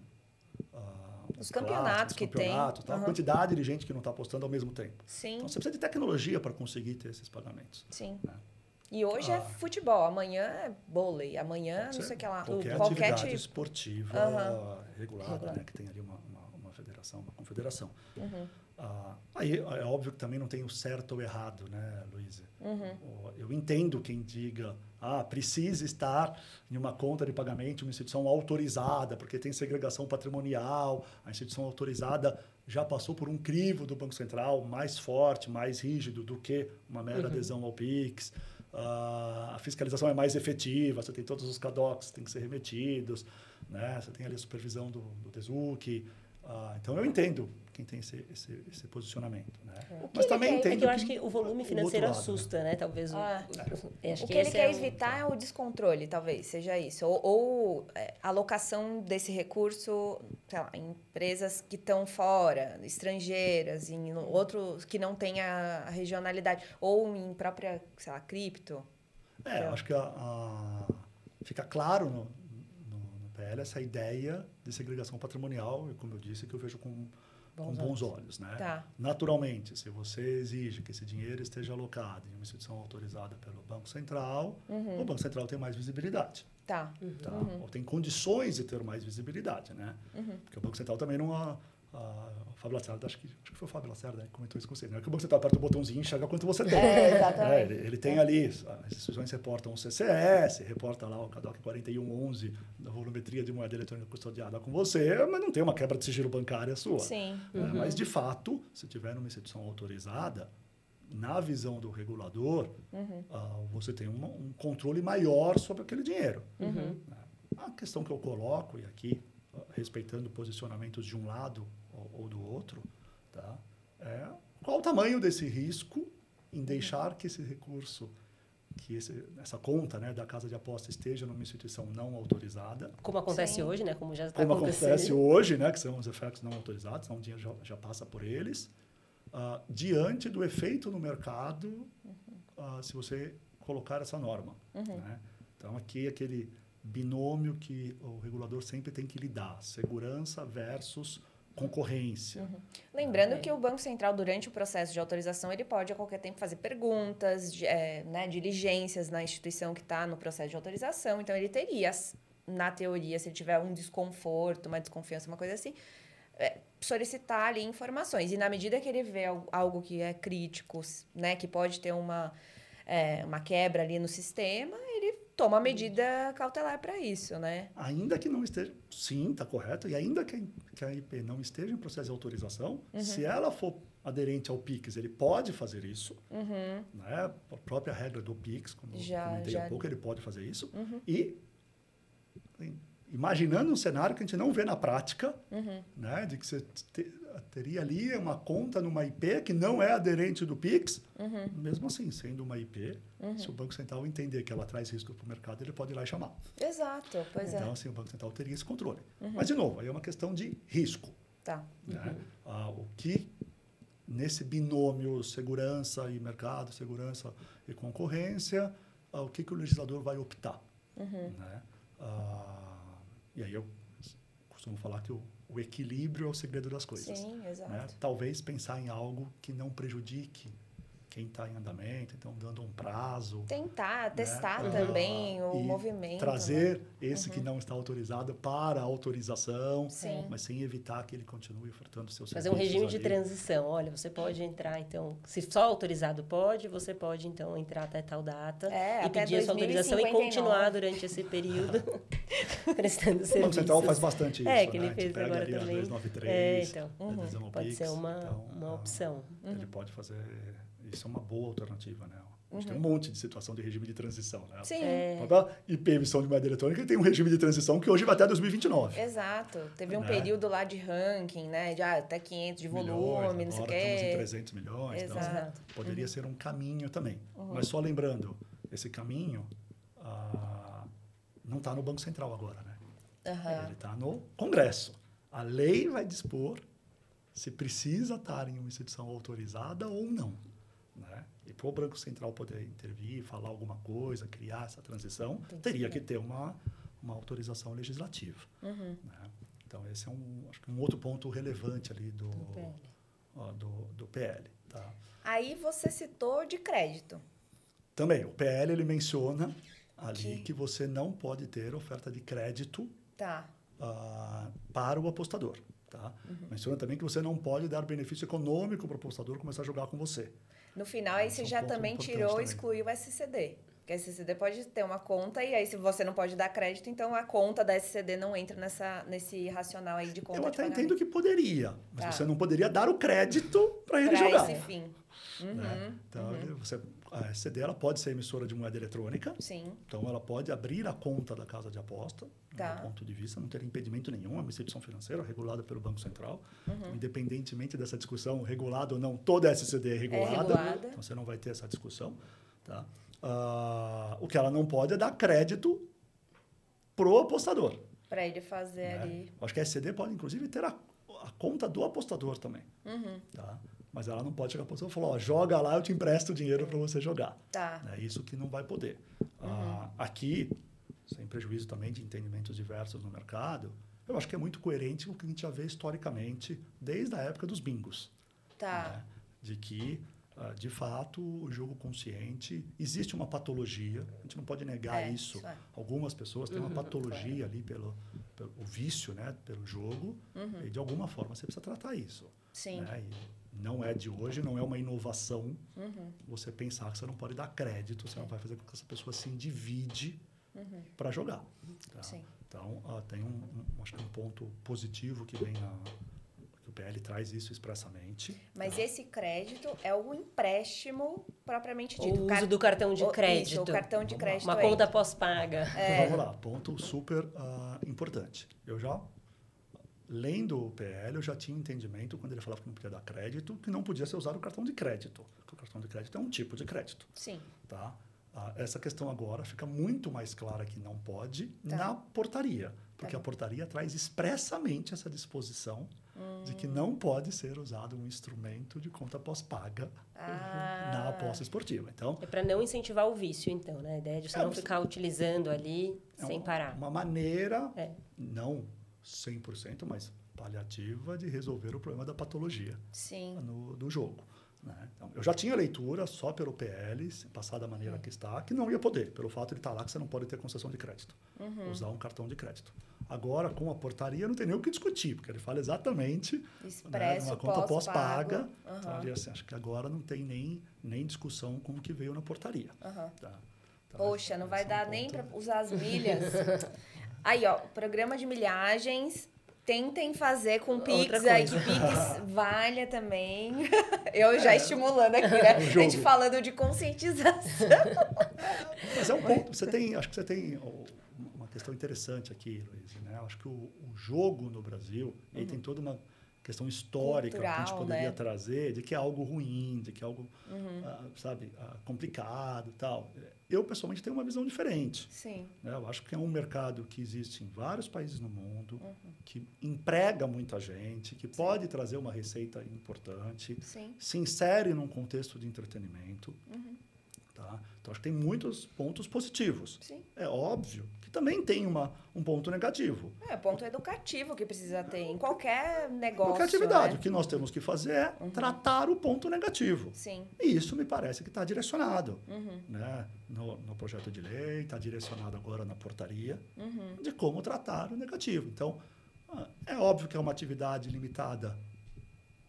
ah, Os campeonatos que os tem. Aham. a quantidade de gente que não está apostando ao mesmo tempo. Sim, Então, você precisa de tecnologia para conseguir ter esses pagamentos. sim. né? E hoje é Ah. futebol, amanhã é vôlei, amanhã não sei o que lá. Qualquer, Qualquer atividade tipo. esportiva Aham. regulada, Regulada. né? Que tem ali uma, uma, uma federação, uma confederação. Uhum. Ah, aí é óbvio que também não tem o certo ou errado, né, Luísa? Uhum. Eu entendo quem diga, ah, precisa estar em uma conta de pagamento, uma instituição autorizada, porque tem segregação patrimonial, a instituição autorizada já passou por um crivo do Banco Central mais forte, mais rígido do que uma mera adesão ao PIX. Ah, a fiscalização é mais efetiva, você tem todos os CADOCs que têm que ser remetidos, né? você tem ali a supervisão do, do DESUC. Ah, então, eu entendo quem tem esse, esse, esse posicionamento. Né? O que Mas ele também quer- é entendo É que eu acho que o o volume financeiro lado, né? assusta, né? Talvez. o- Ah. eu acho O que, ele quer é o- evitar é o descontrole, talvez, seja isso. Ou, ou é, alocação desse recurso, sei lá, em empresas que estão fora, estrangeiras, em outros que não têm a, regionalidade. Ou em própria, sei lá, cripto. É, eu acho que a, a- fica claro no, no, no PL essa ideia de segregação patrimonial, e como eu disse, que eu vejo com com Bons bons olhos. Né? Tá. Naturalmente, se você exige que esse dinheiro esteja alocado em uma instituição autorizada pelo Banco Central, o Banco Central tem mais visibilidade. Tá. Tá? Ou tem condições de ter mais visibilidade, né? Porque o Banco Central também não... A, a, o Fábio Lacerda, acho que, acho que foi o Fábio Lacerda né, que comentou isso com você. Não é que o Banco Central aperta o botãozinho e enxerga quanto você tem. É, exatamente. É, ele, ele tem ali, as instituições reportam o CCS, reporta lá o CADOC 4111 da volumetria de moeda eletrônica custodiada com você, mas não tem uma quebra de sigilo bancária sua. Sim. né? Mas, de fato, se tiver uma instituição autorizada, na visão do regulador, ah, você tem uma- um controle maior sobre aquele dinheiro. Né? A questão que eu coloco, e aqui, ah, respeitando posicionamentos de um lado ou, ou do outro, tá? é qual o tamanho desse risco em deixar que esse recurso, que esse, essa conta né, da casa de aposta esteja numa instituição não autorizada, Como acontece Sim. hoje, né? Como já está como acontece hoje, né, que são os efeitos não autorizados, então o dinheiro já, já passa por eles, ah, diante do efeito no mercado, ah, se você colocar essa norma. né? Então, aqui aquele binômio que o regulador sempre tem que lidar, segurança versus concorrência. Lembrando Ok. que o Banco Central, durante o processo de autorização, ele pode a qualquer tempo fazer perguntas, de, é, né, diligências na instituição que está no processo de autorização. Então, ele teria, na teoria, se ele tiver um desconforto, uma desconfiança, uma coisa assim, é, solicitar ali informações. E na medida que ele vê al- algo que é crítico, né, que pode ter uma, é, uma quebra ali no sistema, toma medida cautelar para isso, né? Ainda que não esteja, sim, está correto, e ainda que a, que a IP não esteja em processo de autorização, se ela for aderente ao PIX, ele pode fazer isso, Uhum. né? A própria regra do PIX, como Já- eu comentei já- Uhum. há pouco, ele pode fazer isso. E em- imaginando um cenário que a gente não vê na prática, Uhum. né? De que você te- teria ali uma conta numa IP que não é aderente do PIX, Uhum. mesmo assim, sendo uma IP, se o Banco Central entender que ela traz risco para o mercado, ele pode ir lá e chamar. Exato, pois então, é. assim, o Banco Central teria esse controle. Mas, de novo, aí é uma questão de risco. Tá. Né? Ah, o que nesse binômio segurança e mercado, segurança e concorrência, ah, o que, que o legislador vai optar? Né? Ah, e aí eu costumo falar que o, o equilíbrio é o segredo das coisas. Sim, né? exato. Talvez pensar em algo que não prejudique quem está em andamento, então dando um prazo. Tentar testar né? também o E movimento. Trazer né? esse que não está autorizado para a autorização, Sim. mas sem evitar que ele continue ofertando seus Fazer um regime de ali. transição. Olha, você pode entrar, então, se só autorizado pode, você pode, então, entrar até tal data É, e pedir a sua autorização e 2059. continuar durante esse período prestando O Banco serviços. Central faz bastante isso. É, que ele né? Fez pega agora ali a também. 293, É, então, adesão ao Pode Pix, ser uma, então, uma opção. Ele pode fazer. Isso é uma boa alternativa, né? A Uhum. gente tem um monte de situação de regime de transição, né? Sim, É. IP emissão de moeda eletrônica tem um regime de transição que hoje vai até 2029. exato. Teve um Né? período lá de ranking, né? De ah, até 500 de volume, milhões, não sei o agora estamos em quê. 300 milhões. Então, Exato. poderia ser um caminho também. Mas só lembrando, esse caminho ah, não está no Banco Central agora, né? Ele está no Congresso. A lei vai dispor se precisa estar em uma instituição autorizada ou não. Né? E para o Banco Central poder intervir, falar alguma coisa, criar essa transição, que teria que ter uma, uma autorização legislativa. Uhum. né? Então, esse é um, acho que um outro ponto relevante ali do, PL. ó, do, do PL. Tá? Aí você citou de crédito. Também, o PL ele menciona ali Que- que, você não pode ter oferta de crédito Tá. ah, para o apostador. Tá? Uhum. Menciona também que você não pode dar benefício econômico para o apostador começar a jogar com você. No final, aí Esse você é um já também tirou e também. excluiu o SCD. Porque a SCD pode ter uma conta e aí se você não pode dar crédito, então a conta da SCD não entra nessa, nesse racional aí de conta Eu até entendo que poderia, mas Tá. você não poderia dar o crédito para ele Pra jogar. esse fim. Uhum, né? Então, você, a SCD ela pode ser emissora de moeda eletrônica, Sim. então ela pode abrir a conta da casa de aposta, Tá. do ponto de vista, não ter impedimento nenhum, é uma instituição financeira regulada pelo Banco Central. Uhum. Então, independentemente dessa discussão, regulada ou não, toda SCD é regulada. regulada. Então você não vai ter essa discussão. Tá? Ah, o que ela não pode é dar crédito pro apostador. Pra ele fazer né? ali. Acho que a SCD pode, inclusive, ter a, a conta do apostador também. Uhum. Tá? Mas ela não pode chegar para apostador e falar, ó, joga lá, eu te empresto o dinheiro para você jogar. Tá. É isso que não vai poder. Ah, aqui, sem prejuízo também de entendimentos diversos no mercado, eu acho que é muito coerente com o que a gente já vê historicamente desde a época dos bingos. Tá. né? De que, ah, de fato, o jogo consciente, existe uma patologia, a gente não pode negar É, isso. isso é. Algumas pessoas têm Uhum, uma patologia ali pelo, pelo o vício, né? pelo jogo, e de alguma forma você precisa tratar isso. Uhum. Sim. Né? E não é de hoje, não é uma inovação Uhum. você pensar que você não pode dar crédito, você não vai fazer com que essa pessoa se endivide para jogar. tá? Uhum. Sim. Então, ah, tem um, um- acho que um ponto positivo que vem na que o PL traz isso expressamente. Mas tá? esse crédito é o empréstimo propriamente O dito. uso Car- do cartão de o- crédito. Isso, o cartão de Vamos lá. crédito. Uma é. conta pós-paga. É. Então, vamos lá, ponto super ah, importante. Eu já, lendo o PL, eu já tinha entendimento, quando ele falava que não podia dar crédito, que não podia ser usado o cartão de crédito. Porque o cartão de crédito é um tipo de crédito. Sim. Tá? Ah, essa questão agora fica muito mais clara que não pode Tá. na portaria, porque Tá a portaria traz expressamente essa disposição de Hum. que não pode ser usado um instrumento de conta pós-paga Ah. na aposta esportiva. Então, É para não incentivar o vício, então, né? A ideia de você É, não ficar utilizando ali é sem uma- parar. uma maneira, É. não 100%, mas paliativa de resolver o problema da patologia Sim. no, do jogo. né? Então, eu já tinha leitura só pelo PL, passar da maneira que está, que não ia poder, pelo fato de estar lá que você não pode ter concessão de crédito, Uhum. usar um cartão de crédito. Agora, com a portaria, não tem nem o que discutir, porque ele fala exatamente né, Expresso, numa conta pós-paga. pós-paga. Então, ali, assim, acho que agora não tem nem, nem discussão com o que veio na portaria. Aham. Tá? Então, Poxa, não vai é um dar nem ponto- para usar as milhas. Aí, ó, programa de milhagens. Tentem fazer com Pix aí, que. Pix valha também. Eu já estimulando aqui, né? A gente É. falando de conscientização. Mas é um ponto. Você tem, acho que você tem uma questão interessante aqui, Luiz. Né? Acho que o, o jogo no Brasil ele tem toda uma questão histórica que a gente Uhum. Cultural, poderia né? Uhum. trazer de que é algo ruim, de que é algo, ah, sabe, ah, complicado tal. Eu, pessoalmente, tenho uma visão diferente. Sim. né? Eu acho que é um mercado que existe em vários países no mundo, Uhum. que emprega muita gente, que pode trazer uma receita importante, Sim. se insere num contexto de entretenimento. Uhum. Tá? Então, acho que tem muitos pontos positivos. Sim. É óbvio também tem uma, um ponto negativo. É ponto educativo que precisa ter em qualquer negócio. Qualquer atividade, né? o que nós temos que fazer é tratar o ponto negativo. Sim. E isso me parece que está direcionado Uhum. né? no, no projeto de lei, está direcionado agora na portaria, Uhum. de como tratar o negativo. Então, ah, é óbvio que é uma atividade limitada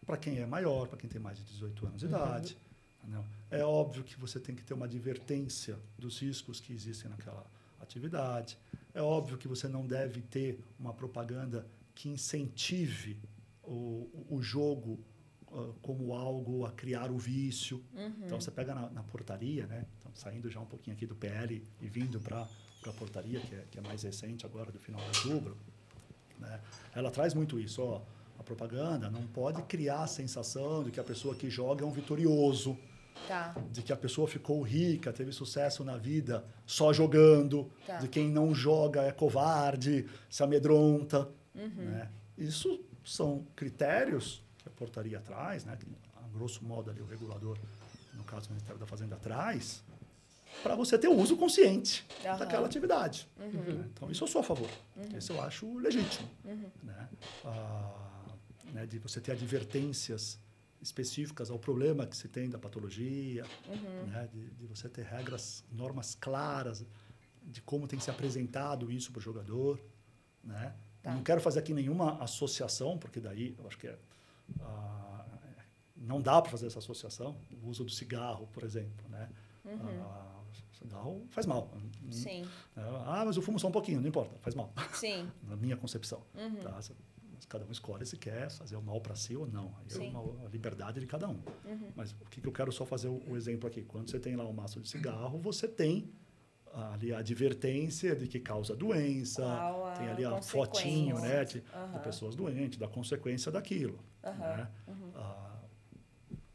para quem é maior, para quem tem mais de 18 anos de idade. entendeu? É óbvio que você tem que ter uma advertência dos riscos que existem naquela atividade. É óbvio que você não deve ter uma propaganda que incentive o, o jogo ah, como algo a criar o vício. Uhum. Então, você pega na, na portaria, né? Então, saindo já um pouquinho aqui do PL e vindo para a portaria, que é, que é mais recente agora, do final de outubro, né? ela traz muito isso. Ó, a propaganda não pode criar a sensação de que a pessoa que joga é um vitorioso, Tá. de que a pessoa ficou rica, teve sucesso na vida só jogando, Tá. de quem não joga é covarde, se amedronta. Uhum. Né? Isso são critérios que a portaria traz, né? a grosso modo ali o regulador, no caso do Ministério da Fazenda, traz, para você ter o uso consciente Aham. daquela atividade. né? Então, isso eu sou a favor. Isso eu acho legítimo. Né? Ah, né, de você ter advertências específicas ao problema que se tem da patologia, Uhum. né? de, de você ter regras, normas claras de como tem que ser apresentado isso para o jogador. Né? Tá. Não quero fazer aqui nenhuma associação, porque daí eu acho que é, ah, não dá para fazer essa associação. O uso do cigarro, por exemplo. Né? Ah, o cigarro faz mal. Uhum. Sim, Ah, mas eu fumo só um pouquinho, não importa, faz mal sim. na minha concepção. Uhum. Tá? Mas Cada um escolhe se quer fazer o mal para si ou não. Aí Sim. É uma a liberdade de cada um. Uhum. Mas o que, que eu quero só fazer o, o exemplo aqui? Quando você tem lá um maço de cigarro, você tem ali a advertência de que causa doença, a tem ali a fotinho né, de, de Aham. pessoas doentes, da consequência daquilo. Aham. né? Ah,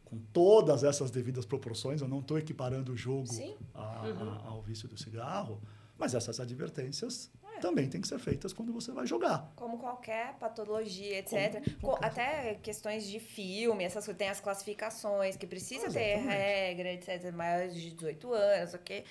com todas essas devidas proporções, eu não estou equiparando o jogo a- a- ao vício do cigarro, mas essas advertências também têm que ser feitas quando você vai jogar. Como qualquer patologia, etc. Como Co- qualquer- Até questões de filme, essas coisas, tem as classificações, que precisa ter Exatamente. regra, etc. Maiores de 18 anos, ok?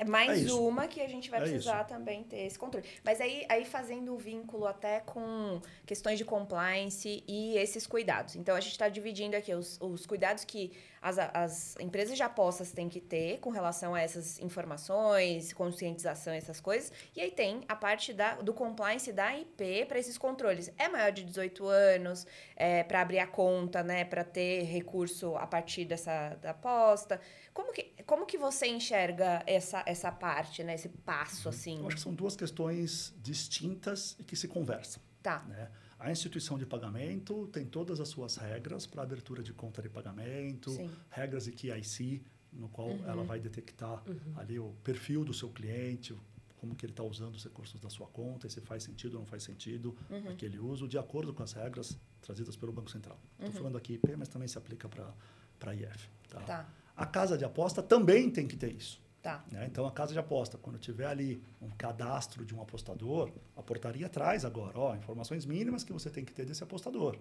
É mais É uma que a gente vai É precisar isso. também ter esse controle. Mas aí, aí fazendo o vínculo até com questões de compliance e esses cuidados. Então, a gente está dividindo aqui os, os cuidados que as, as empresas de apostas têm que ter com relação a essas informações, conscientização, essas coisas. E aí tem a parte da, do compliance da IP para esses controles. É maior de 18 anos, é, para abrir a conta, né, para ter recurso a partir dessa da aposta. Como que, como que você enxerga essa, essa parte, né, esse passo assim? Eu acho que são duas questões distintas e que se conversam. Tá. né? A instituição de pagamento tem todas as suas regras para abertura de conta de pagamento, Sim. Uhum. regras de QIC, no qual ela vai detectar ali o perfil do seu cliente, como que ele está usando os recursos da sua conta, e se faz sentido ou não faz sentido Uhum. aquele uso, de acordo com as regras trazidas pelo Banco Central. Uhum. Estou falando aqui IP, mas também se aplica para IF. Tá? Tá, A casa de aposta também tem que ter isso. Tá. né? Então, a casa de aposta, quando tiver ali um cadastro de um apostador, a portaria traz agora ó, informações mínimas que você tem que ter desse apostador.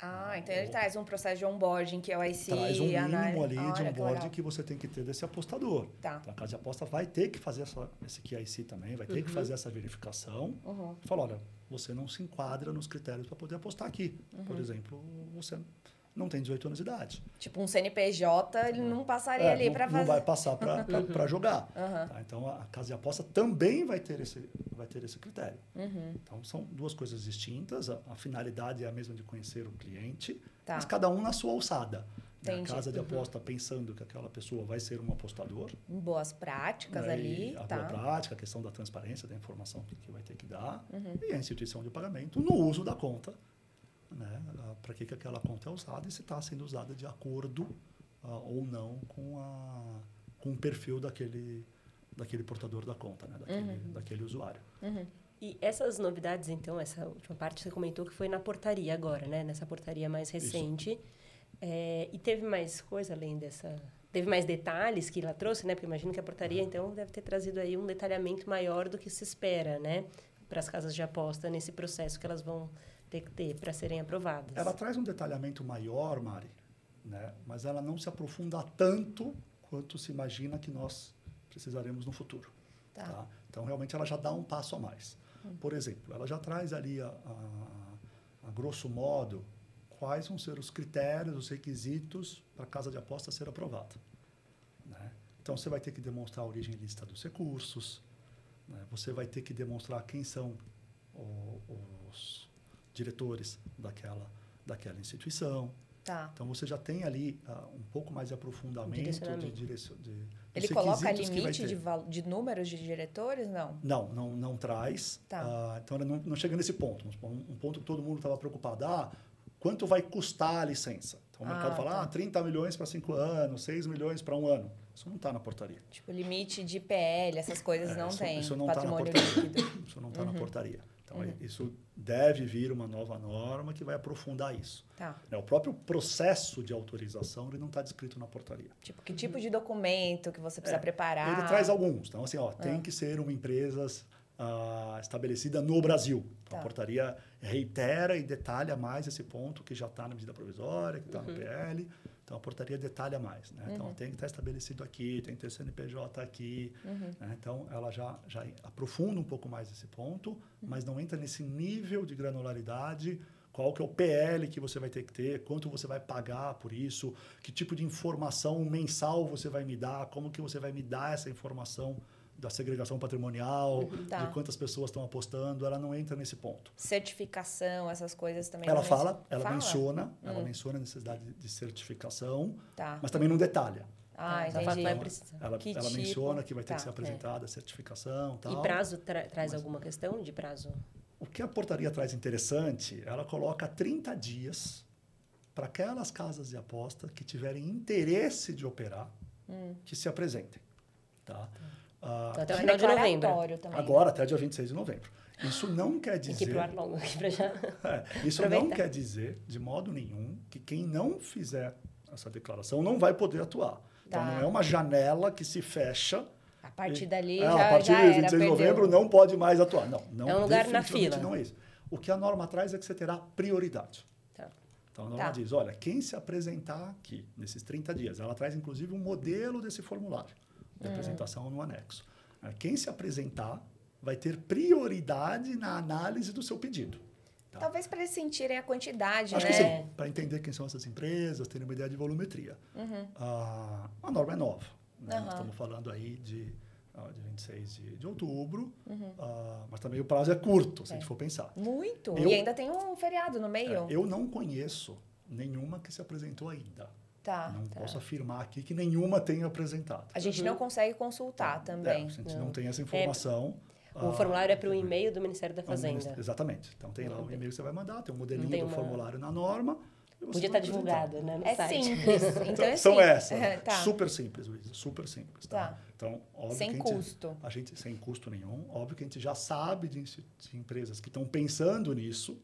Ah, então ele traz um processo de onboarding, que é o IC, traz um mínimo análise- ali de Olha, que onboarding que você tem que ter desse apostador. Tá. Então, a casa de aposta vai ter que fazer essa, esse QIC também, vai ter que fazer essa verificação. Uhum. Fala, olha, você não se enquadra nos critérios para poder apostar aqui. Uhum. Por exemplo, você não tem 18 anos de idade. Tipo, um CNPJ, ele não passaria É, ali não, para não fazer. vai passar para jogar. Aham. Tá? Então, a casa de aposta também vai ter esse, vai ter esse critério. Uhum. Então, são duas coisas distintas. A, a finalidade é a mesma de conhecer o cliente, Tá. mas cada um na sua alçada. Né? A casa de aposta pensando que aquela pessoa vai ser um apostador. Boas práticas né? ali, a tá. boa prática, a questão da transparência da informação que, que vai ter que dar. Uhum. E a instituição de pagamento no uso da conta. Né? Para que, que aquela conta é usada e se está sendo usada de acordo ah, ou não com, a, com o perfil daquele, daquele portador da conta, né? daquele, Uhum. daquele usuário. E essas novidades, então, essa última parte você comentou que foi na portaria agora, né? Nessa portaria mais recente. É, e teve mais coisa além dessa... Teve mais detalhes que ela trouxe, né? Porque imagino que a portaria, então, deve ter trazido aí um detalhamento maior do que se espera, né? Para as casas de aposta nesse processo que elas vão ter que ter para serem aprovadas. Ela traz um detalhamento maior, Mari, né? mas ela não se aprofunda tanto quanto se imagina que nós precisaremos no futuro. Tá. tá? Então, realmente, ela já dá um passo a mais. Por exemplo, ela já traz ali, a, a, a grosso modo, quais vão ser os critérios, os requisitos para a casa de aposta ser aprovada. Né? Então, você vai ter que demonstrar a origem lícita dos recursos, né? você vai ter que demonstrar quem são o- os diretores daquela, daquela instituição. Tá. Então, você já tem ali ah, um pouco mais de aprofundamento de direção. De, Ele coloca limite de, de números de diretores? Não. Não, não, não traz. Tá. Ah, então, não, não chega nesse ponto. Um, um ponto que todo mundo estava preocupado. Ah, quanto vai custar a licença? Então, o Ah, mercado fala, tá. ah, 30 milhões para 5 anos, 6 milhões para um ano. Isso não está na portaria. Tipo, limite de PL, essas coisas É, não isso- tem. isso não tá na portaria. líquido. Isso não está Uhum. na portaria. Então, isso deve vir uma nova norma que vai aprofundar isso. Tá. Né, O próprio processo de autorização ele não está descrito na portaria. Tipo, que tipo de documento que você precisa É, preparar? Ele traz alguns. Então, assim, ó, Ah. tem que ser uma empresa ah, estabelecida no Brasil. Então, Tá. A portaria reitera e detalha mais esse ponto que já está na medida provisória, que está Uhum. no PL. Então, a portaria detalha mais. Né? Então, tem que estar estabelecido aqui, tem que ter CNPJ aqui. Uhum. né? Então, ela já, já aprofunda um pouco mais esse ponto, mas não entra nesse nível de granularidade qual que é o PL que você vai ter que ter, quanto você vai pagar por isso, que tipo de informação mensal você vai me dar, como que você vai me dar essa informação da segregação patrimonial, Tá. de quantas pessoas estão apostando, ela não entra nesse ponto. Certificação, essas coisas também. Ela fala, ela Fala? Hum. menciona, ela menciona a necessidade de certificação, Tá. mas também não detalha. Ah, Ela fala que entendi. vai precisar. Ela, Que ela tipo? menciona que vai ter Tá, que ser é. apresentada a certificação e tal. E prazo tra- traz alguma questão de prazo? O que a portaria traz interessante, ela coloca 30 dias para aquelas casas de aposta que tiverem interesse de operar, Hum. que se apresentem. Tá? Ah, Então, até o final de novembro. também. agora, até dia 26 de novembro. Isso não quer Tem que ir pro ar dizer... longo aqui pra já. É, isso não quer dizer, de modo nenhum, que quem não fizer essa declaração não vai poder atuar. Então, Tá. não é uma janela que se fecha A partir E- dali é, já, a partir já de era, 26 de perdeu. novembro não pode mais atuar. Não, não É um lugar na fila. não é isso. O que a norma traz é que você terá prioridade. Tá. Então a norma Tá. diz, olha, quem se apresentar aqui nesses 30 dias, ela traz inclusive um modelo desse formulário de apresentação no anexo. É, Quem se apresentar vai ter prioridade na análise do seu pedido. Tá? Talvez para eles sentirem a quantidade, Acho né? que sim, para entender quem são essas empresas, terem uma ideia de volumetria. Uhum. Ah, a norma é nova. Né? Aham. Estamos falando aí de, ah, de 26 de, de outubro, Uhum. ah, mas também o prazo é curto, se a É. gente for pensar. Muito. Eu- E ainda tem um feriado no meio. É, eu não conheço nenhuma que se apresentou ainda. Tá. não posso afirmar aqui que nenhuma tenha apresentado. A gente não consegue consultar também. É, a gente não, Não. tem essa informação. O ah, formulário é para o e-mail do Ministério da ministério- Fazenda. Exatamente. Então tem lá o Não e-mail que você vai mandar, tem um modelinho tem do uma- formulário na norma. Podia vai estar divulgado, né? No É site. simples. Então, Então, é são essas. É, tá. Super simples, Luísa. Super simples. Tá? Tá. Então, óbvio Sem que a gente- custo. A gente, sem custo nenhum. Óbvio que a gente já sabe de, de empresas que estão pensando nisso.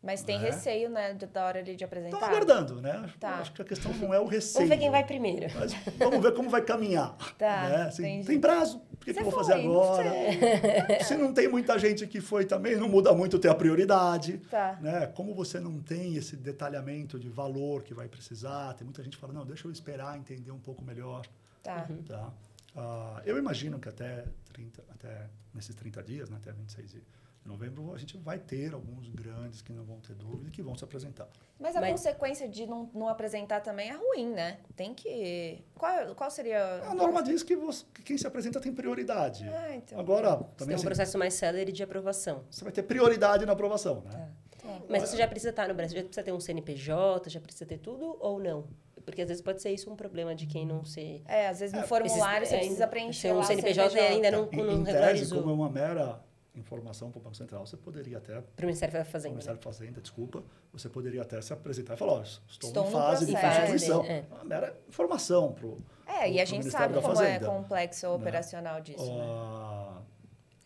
Mas tem É. receio, né, da hora ali de apresentar. Estão aguardando, né? Tá. Acho que a questão não é o receio. Vamos ver quem vai primeiro. Mas vamos ver como vai caminhar. Tá, né? Assim, tem prazo? Por que, que Você eu vou fazer agora? Se não tem muita gente que foi também, não muda muito ter a prioridade. Tá. Né? Como você não tem esse detalhamento de valor que vai precisar, tem muita gente que fala, não, deixa eu esperar entender um pouco melhor. Tá. Tá? Ah, eu imagino que até, 30, até nesses 30 dias, né, até 26 de novembro, a gente vai ter alguns grandes que não vão ter dúvida e que vão se apresentar. Mas a Mas- consequência de não, não apresentar também é ruim, né? Tem que. Qual, qual seria. A norma diz que, você- que quem se apresenta tem prioridade. Ah, então. Agora, Você também tem um assim, processo mais célere de aprovação. você vai ter prioridade na aprovação, né? Tá. Tá. Mas você já precisa estar no Brasil, já precisa ter um CNPJ, já precisa ter tudo ou não? Porque às vezes pode ser isso um problema de quem não se... É, às vezes no É, formulário Esses- você é, precisa preencher ser um CNPJ e ainda não, Em, não em tese, regularizou. como é uma mera informação para o Banco Central, você poderia até, Para o Ministério da o Fazenda. Ministério da Fazenda, desculpa, você poderia até se apresentar e falar, estou, Estou em fase de constituição. É. Uma mera informação para o É, e a gente sabe como é Fazenda. complexo o operacional disso, né? Ah,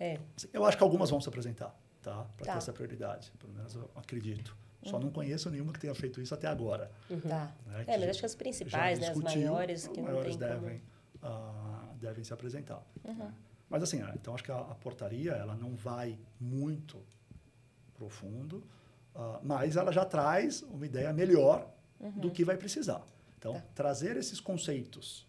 É. Eu acho que algumas vão se apresentar, tá? Para Tá. ter essa prioridade. Pelo menos eu acredito. Uhum. Só não conheço nenhuma que tenha feito isso até agora. Tá. né? É, mas acho que as principais, né, as maiores, que não maiores tem como... devem, ah, devem se apresentar. Uhum. né? Mas assim, ah, então acho que a, a portaria ela não vai muito profundo, ah, mas ela já traz uma ideia melhor do que vai precisar. Então, Uhum. Tá. trazer esses conceitos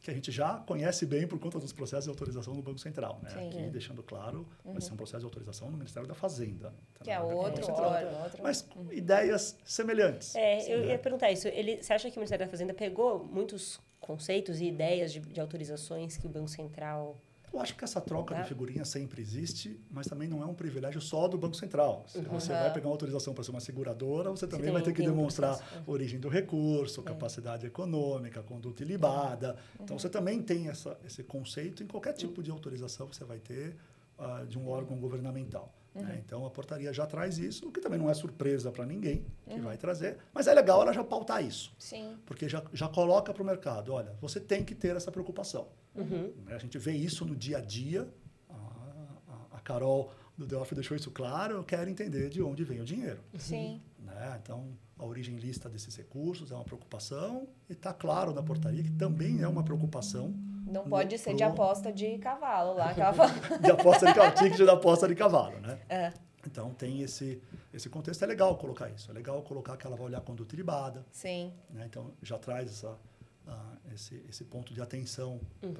que a gente já conhece bem por conta dos processos de autorização do Banco Central. Né? Sim. Uhum. Aqui, deixando claro, vai ser um processo de autorização no Ministério da Fazenda. tá? Que é outro, outro. Mas com ideias semelhantes. É, eu né? ia perguntar isso. Ele, você acha que o Ministério da Fazenda pegou muitos conceitos e ideias de, de autorizações que o Banco Central... Eu acho que essa troca de figurinha sempre existe, mas também não é um privilégio só do Banco Central. Se você Uhum. vai pegar uma autorização para ser uma seguradora, você também tem- vai ter que demonstrar é. origem do recurso, capacidade econômica, conduta ilibada. Então, você também tem essa, esse conceito em qualquer tipo de autorização que você vai ter ah, de um órgão governamental. né? Então, a portaria já traz isso, o que também não é surpresa para ninguém que vai trazer, mas é legal ela já pautar isso. Sim. Porque já, já coloca para o mercado, olha, você tem que ter essa preocupação. Uhum. A gente vê isso no dia a dia. A, a- a Carol do The Office deixou isso claro. Eu quero entender de onde vem o dinheiro. Sim. Né? Então, a origem lista desses recursos é uma preocupação e está claro na portaria que também é uma preocupação Não No- pode ser de pro- aposta de cavalo lá. Cavalo. de aposta de cavalo, ticket da aposta de cavalo. Né? É. Então, tem esse, esse contexto. É legal colocar isso. É legal colocar que ela vai olhar a conduta ilibada. Sim. Né? Então, já traz essa, ah, esse, esse ponto de atenção Uhum.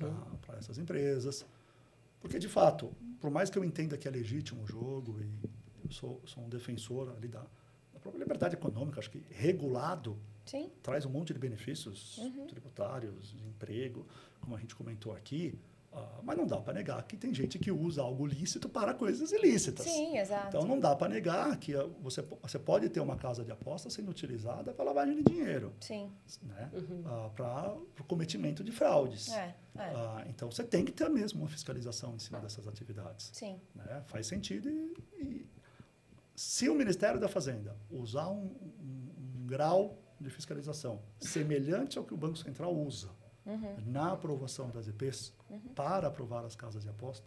para essas empresas. Porque, de fato, por mais que eu entenda que é legítimo o jogo, e eu sou, sou um defensor ali da, da própria liberdade econômica, acho que regulado Sim. traz um monte de benefícios tributários, de emprego, como a gente comentou aqui. Ah, mas não dá para negar que tem gente que usa algo lícito para coisas ilícitas. Sim, exato. Então não dá para negar que ah, você, você pode ter uma casa de aposta sendo utilizada para lavagem de dinheiro, Sim. né? para o cometimento de fraudes. É, é. Ah, então você tem que ter mesmo uma fiscalização em cima dessas atividades. Sim. né? Faz sentido e, e se o Ministério da Fazenda usar um, um- um grau de fiscalização semelhante ao que o Banco Central usa Uhum. na aprovação das IPs para aprovar as casas de aposta,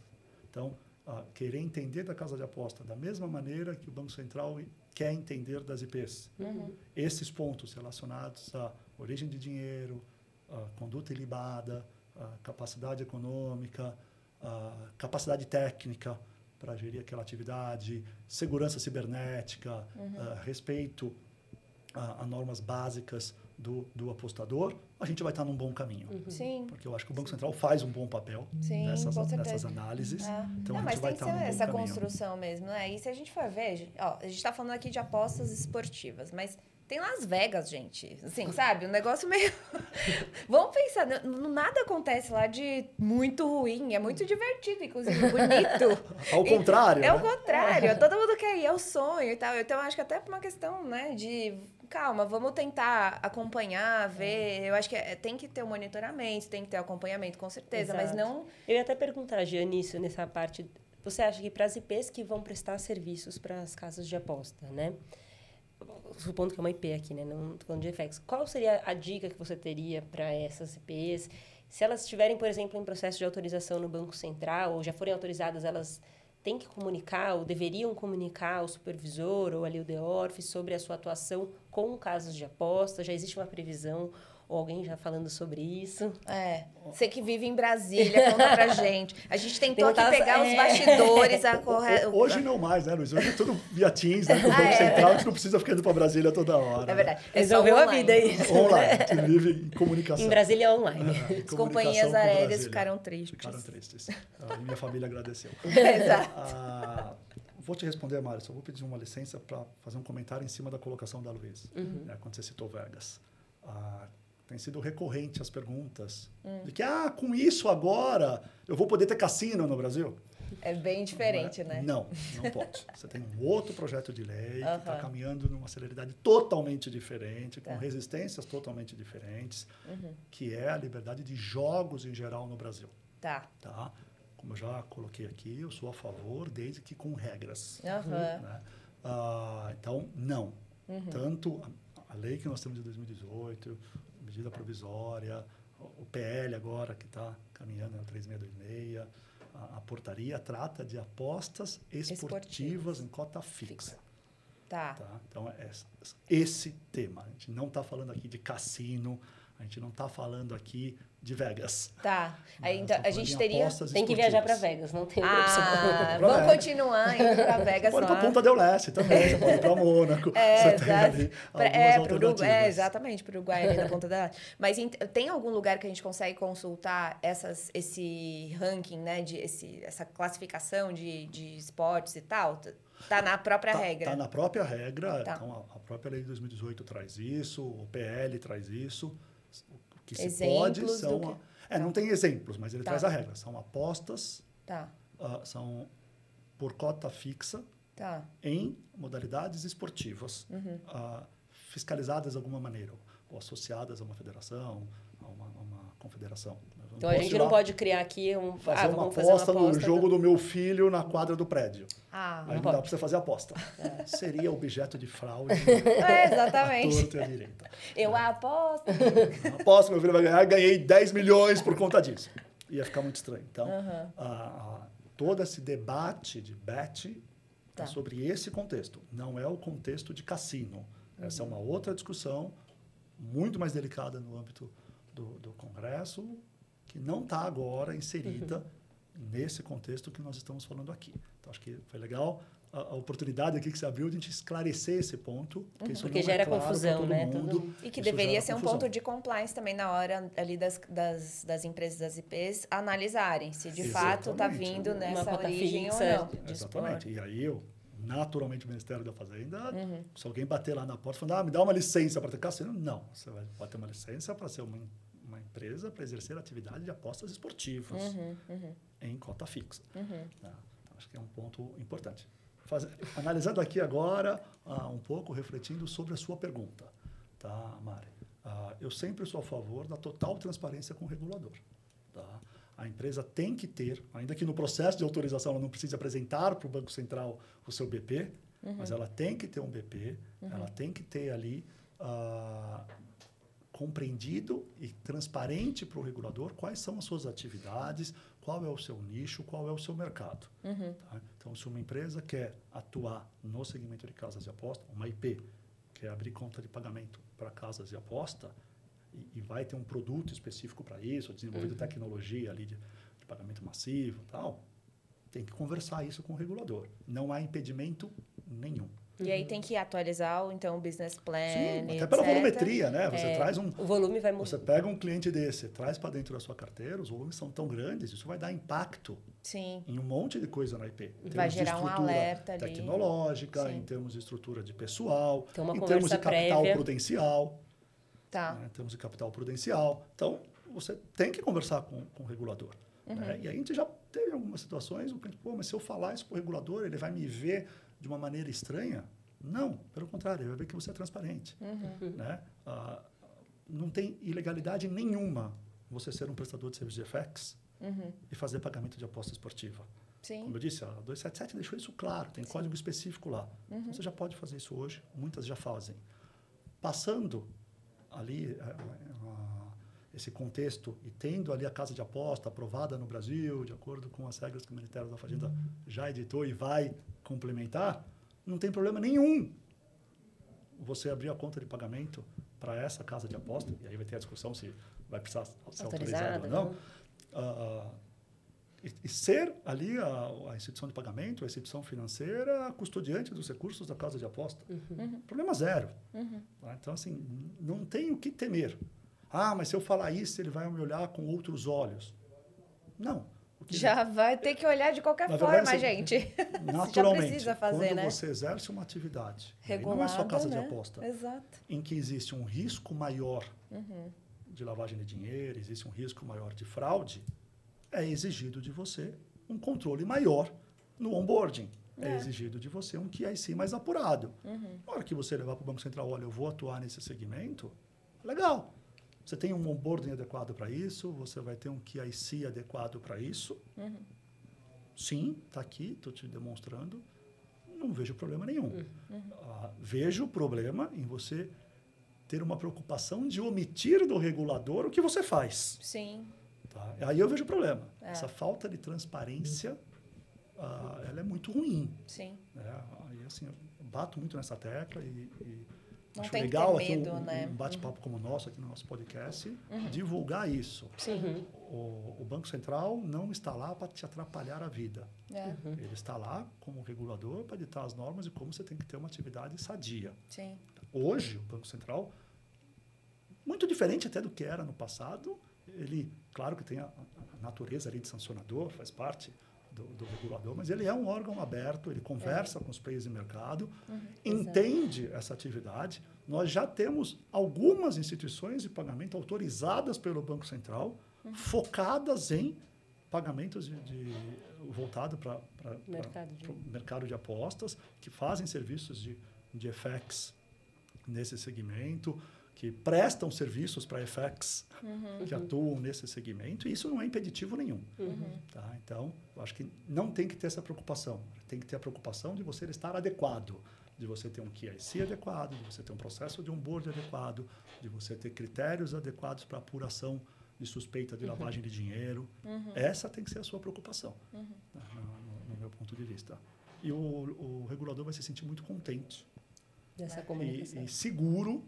então ah, querer entender da casa de aposta da mesma maneira que o Banco Central quer entender das IPs, Uhum. esses pontos relacionados à origem de dinheiro, à conduta ilibada, à capacidade econômica, à capacidade técnica para gerir aquela atividade, segurança cibernética, ah, respeito a, a normas básicas do, do apostador, a gente vai estar num bom caminho. Sim. Porque eu acho que o Banco Central faz um bom papel Sim, nessas, nessas análises. É. Então não, a mas gente vai tem que estar ser num bom essa caminho. construção mesmo, né? E se a gente for ver, ó, a gente tá falando aqui de apostas esportivas, mas tem Las Vegas, gente. Assim, sabe? Um negócio meio. Vamos pensar, nada acontece lá de muito ruim, é muito divertido, inclusive, bonito. Ao E- contrário, É o né? contrário, todo mundo quer ir, é o sonho e tal. Então, eu acho que até por uma questão, né, de calma, vamos tentar acompanhar, ver. Eu acho que é- tem que ter o monitoramento, tem que ter acompanhamento, com certeza, mas Exato. não. Eu ia até perguntar, Jean, nisso, nessa parte. Você acha que para as IPs que vão prestar serviços para as casas de aposta, né? Supondo que é uma IP aqui, né? Não estou falando de FX. Qual seria a dica que você teria para essas IPs? Se elas estiverem, por exemplo, em processo de autorização no Banco Central, ou já forem autorizadas, elas têm que comunicar, ou deveriam comunicar ao supervisor ou ali o DEORF sobre a sua atuação com casos de aposta? Já existe uma previsão? Ou alguém já falando sobre isso? É. Você que vive em Brasília, conta pra gente. A gente tentou aqui pegar os é. bastidores, a corre... Ho- Hoje não mais, né, Luiz? Hoje é tudo via Teams, né? Com o Ah, Banco é. Central, a gente não precisa ficar indo para Brasília toda hora. É verdade. É só Resolveu a vida isso. Né? Online, a gente vive em comunicação. Em Brasília online. É, As companhias com aéreas ficaram tristes. Ficaram tristes. Ah, e minha família agradeceu. Exato. Ah, vou te responder, Mário. Só vou pedir uma licença para fazer um comentário em cima da colocação da Luiz, Uhum. né, quando você citou Vegas. Ah, tem sido recorrente as perguntas Hum. de que, ah, com isso agora eu vou poder ter cassino no Brasil? É bem diferente, né? Não, não pode. Você tem um outro projeto de lei que está caminhando numa celeridade totalmente diferente, com Tá. resistências totalmente diferentes, Uhum. que é a liberdade de jogos em geral no Brasil. Tá. Tá? Como eu já coloquei aqui, eu sou a favor, desde que com regras. Aham. né? Ah, então, não. Uhum. Tanto a, a lei que nós temos de 2018, medida provisória, o, PL agora que está caminhando, é o 3626, a, a portaria trata de apostas esportivas, Esportivas. em cota fixa. Fixa. Tá. Tá? Então, é esse tema. A gente não está falando aqui de cassino, a gente não está falando aqui de Vegas. Tá. Aí, né? então, Estamos a gente teria. Tem que viajar para. Vegas, não tem opção. Ah, Pra vamos Vegas. continuar indo pra Vegas Pode ir lá. para Ponta del Leste também, você pode ir para Mônaco. É, você exato. é, pro Uruguai, é, exatamente, para o Uruguai ali na ponta da. Mas ent- tem algum lugar que a gente consegue consultar essas, esse ranking, né? De esse, essa classificação de, de esportes e tal? Tá- Tá na própria Tá, regra. tá na própria regra, Tá. então a, a própria lei de 2018 traz isso, o PL traz isso. Que se Exemplos pode são... que- É, não tem exemplos, mas ele Tá. traz a regra. São apostas, Tá, ah, são por cota fixa tá. em modalidades esportivas, Uhum. ah, fiscalizadas de alguma maneira, ou associadas a uma federação, a uma, a uma confederação. Então a gente não pode criar aqui um. fazer ah, uma vamos fazer uma aposta aposta. no jogo do meu filho na quadra do prédio. Ah, Aí não, pode. dá para você fazer aposta. Seria objeto de fraude é, exatamente. torta e à direita. Eu aposto. Aposto que meu filho vai ganhar, ganhei 10 milhões por conta disso. Ia ficar muito estranho. Então, a- a- todo esse debate de bet Tá. é sobre esse contexto. Não é o contexto de cassino. Essa é uma outra discussão muito mais delicada no âmbito do, do Congresso, que não está agora inserida nesse contexto que nós estamos falando aqui. Então, acho que foi legal a, a oportunidade aqui que você abriu de a gente esclarecer esse ponto. Porque, isso Porque não gera é claro confusão, todo né? mundo. E que deveria ser um confusão. ponto de compliance também na hora ali das, das, das empresas das IPs analisarem se de fato está Exatamente. vindo Uma nessa cota origem fixa, ou não. de Exatamente. E aí, eu, naturalmente o Ministério da Fazenda. Se alguém bater lá na porta falando, ah, me dá uma licença para ter cassino, não. Você vai bater uma licença para ser uma, uma empresa para exercer atividade de apostas esportivas em cota fixa. Tá? Então, acho que é um ponto importante. Faz- analisando aqui agora ah, um pouco, refletindo sobre a sua pergunta, tá, Mari? Ah, eu sempre sou a favor da total transparência com o regulador. Tá? A empresa tem que ter, ainda que no processo de autorização ela não precise apresentar para o Banco Central o seu BP, mas ela tem que ter um BP, ela tem que ter ali ah, compreendido e transparente para o regulador quais são as suas atividades, qual é o seu nicho, qual é o seu mercado. tá? Então, se uma empresa quer atuar no segmento de casas de aposta, uma IP quer abrir conta de pagamento para casas de aposta e, e vai ter um produto específico para isso, desenvolvido tecnologia ali de, de pagamento massivo, tal, tem que conversar isso com o regulador. Não há impedimento nenhum. E aí tem que atualizar então, o business plan, Sim, até etc. pela volumetria, né? Você É. traz um, O volume vai mudar. você pega um cliente desse, traz para dentro da sua carteira, os volumes são tão grandes, isso vai dar impacto Sim. em um monte de coisa na IP. Em Vai gerar um alerta ali. Tecnológica, Sim. em termos de estrutura de pessoal, uma em termos de capital prévia. prudencial. Tá. né? Em termos de capital prudencial. Então, você tem que conversar com, com o regulador. Uhum. né? E a gente já teve algumas situações, o cliente, pô, mas se eu falar isso para o regulador, ele vai me ver de uma maneira estranha? Não, pelo contrário, ele vai ver que você é transparente. Uhum. Né? Ah, não tem ilegalidade nenhuma você ser um prestador de serviço de FX Uhum. e fazer pagamento de aposta esportiva. Sim. Como eu disse, a 277 deixou isso claro, tem código específico lá. Uhum. Você já pode fazer isso hoje, muitas já fazem. Passando ali eh, ah, esse contexto e tendo ali a casa de aposta aprovada no Brasil, de acordo com as regras que o Ministério da Fazenda já editou e vai complementar, não tem problema nenhum você abrir a conta de pagamento para essa casa de aposta, e aí vai ter a discussão se vai precisar ser autorizado ou não. Ah, e, e ser ali a, a instituição de pagamento, a instituição financeira, custodiante dos recursos da casa de aposta. Problema zero. tá? Então, assim, não tem o que temer. Ah, mas se eu falar isso, ele vai me olhar com outros olhos. Não. Já vai ter que olhar de qualquer Na forma, verdade, assim, gente. Naturalmente, precisa fazer, quando né? você exerce uma atividade, Regulada, não é só casa né? de aposta, Exato. em que existe um risco maior Uhum. de lavagem de dinheiro, existe um risco maior de fraude, é exigido de você um controle maior no onboarding. É, É. exigido de você um QIC mais apurado. Uhum. Na hora que você levar para o Banco Central, olha, eu vou atuar nesse segmento, legal. Você tem um onboarding adequado para isso, você vai ter um QIC adequado para isso. Uhum. Sim, está aqui, estou te demonstrando. Não vejo problema nenhum. Uhum. Ah, vejo problema em você ter uma preocupação de omitir do regulador o que você faz. Sim. Tá? Aí eu vejo problema. É. Essa falta de transparência, ah, ela é muito ruim. Sim. né? Aí, assim, eu bato muito nessa tecla e, e Não acho tem que legal aqui um- medo, um, né? um bate-papo como o nosso aqui no nosso podcast, Uhum. divulgar isso. Sim. O, o Banco Central não está lá para te atrapalhar a vida. É. Ele está lá como regulador para ditar as normas e como você tem que ter uma atividade sadia. Sim. Hoje, o Banco Central, muito diferente até do que era no passado, ele, claro que tem a, a natureza ali de sancionador, faz parte do, do regulador, mas ele é um órgão aberto, ele conversa com os players de mercado, entende essa atividade. Nós já temos algumas instituições de pagamento autorizadas pelo Banco Central, focadas em pagamentos de, de- voltado para Mercado de- o mercado de apostas, que fazem serviços de, de FX nesse segmento, que prestam serviços para FX, que atuam nesse segmento, e isso não é impeditivo nenhum. Tá? Então, eu acho que não tem que ter essa preocupação. Tem que ter a preocupação de você estar adequado, de você ter um QIC adequado, de você ter um processo de onboard adequado, de você ter critérios adequados para apuração de suspeita de lavagem de dinheiro. Essa tem que ser a sua preocupação, né, no, no- no meu ponto de vista. E o, o regulador vai se sentir muito contente Dessa e, comunicação. e seguro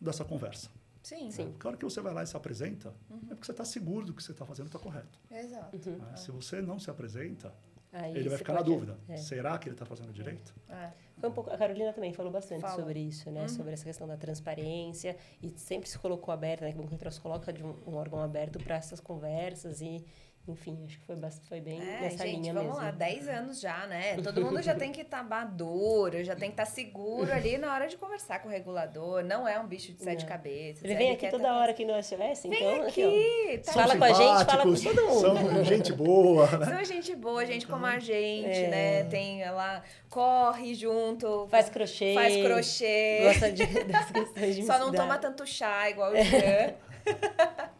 dessa conversa. Sim. Sim. Porque a hora que você vai lá e se apresenta, é porque você está seguro do que você está fazendo está correto. Exato. né? Se você não se apresenta, Aí ele vai ficar na pode- dúvida. é. Será que ele está fazendo direito? É. Foi um pouco, a Carolina também falou bastante Fala. sobre isso, né? Sobre essa questão da transparência e sempre se colocou aberta, né? Que o se coloca de um, um órgão aberto para essas conversas e, enfim, acho que foi, foi bem É, nessa gente, linha vamos mesmo. lá, 10 anos já, né? Todo mundo já tem que estar maduro, já tem que estar seguro ali na hora de conversar com o regulador. Não é um bicho de sete Não. cabeças. Ele vem aqui toda tá- hora aqui no SOS, Vem então, aqui, ó, tá Fala com a gente, fala com todo mundo. São gente boa, né? São gente boa, gente como a gente, É. né? Tem ela, corre junto, faz crochê. faz crochê. Gosta de, das questões de Só não toma tanto chá igual o Jean.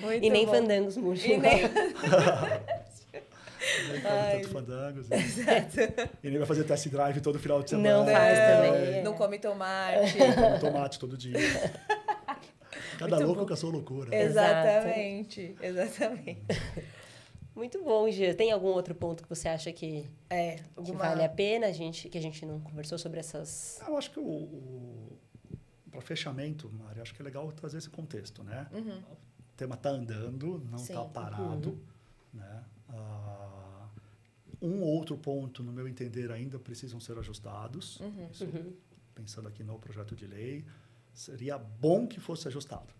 Muito E nem bom. fandangos murchos. E nem... Nem come tanto fandangos. né? E nem vai fazer test drive todo final de semana. Não faz É, também. Não come tomate. Come tomate todo dia. Cada Muito louco bom. com a sua loucura. É. né? Exatamente, exatamente. Muito bom, Gia. Tem algum outro ponto que você acha que, É, que alguma... vale a pena, a gente, que a gente não conversou sobre essas... Eu acho que o, o para fechamento, Mari, acho que é legal trazer esse contexto, né? Uhum. O tema está andando, não está parado, né? Ah, um outro ponto, no meu entender, ainda precisam ser ajustados. Uhum. Isso, Pensando aqui no projeto de lei, seria bom que fosse ajustado.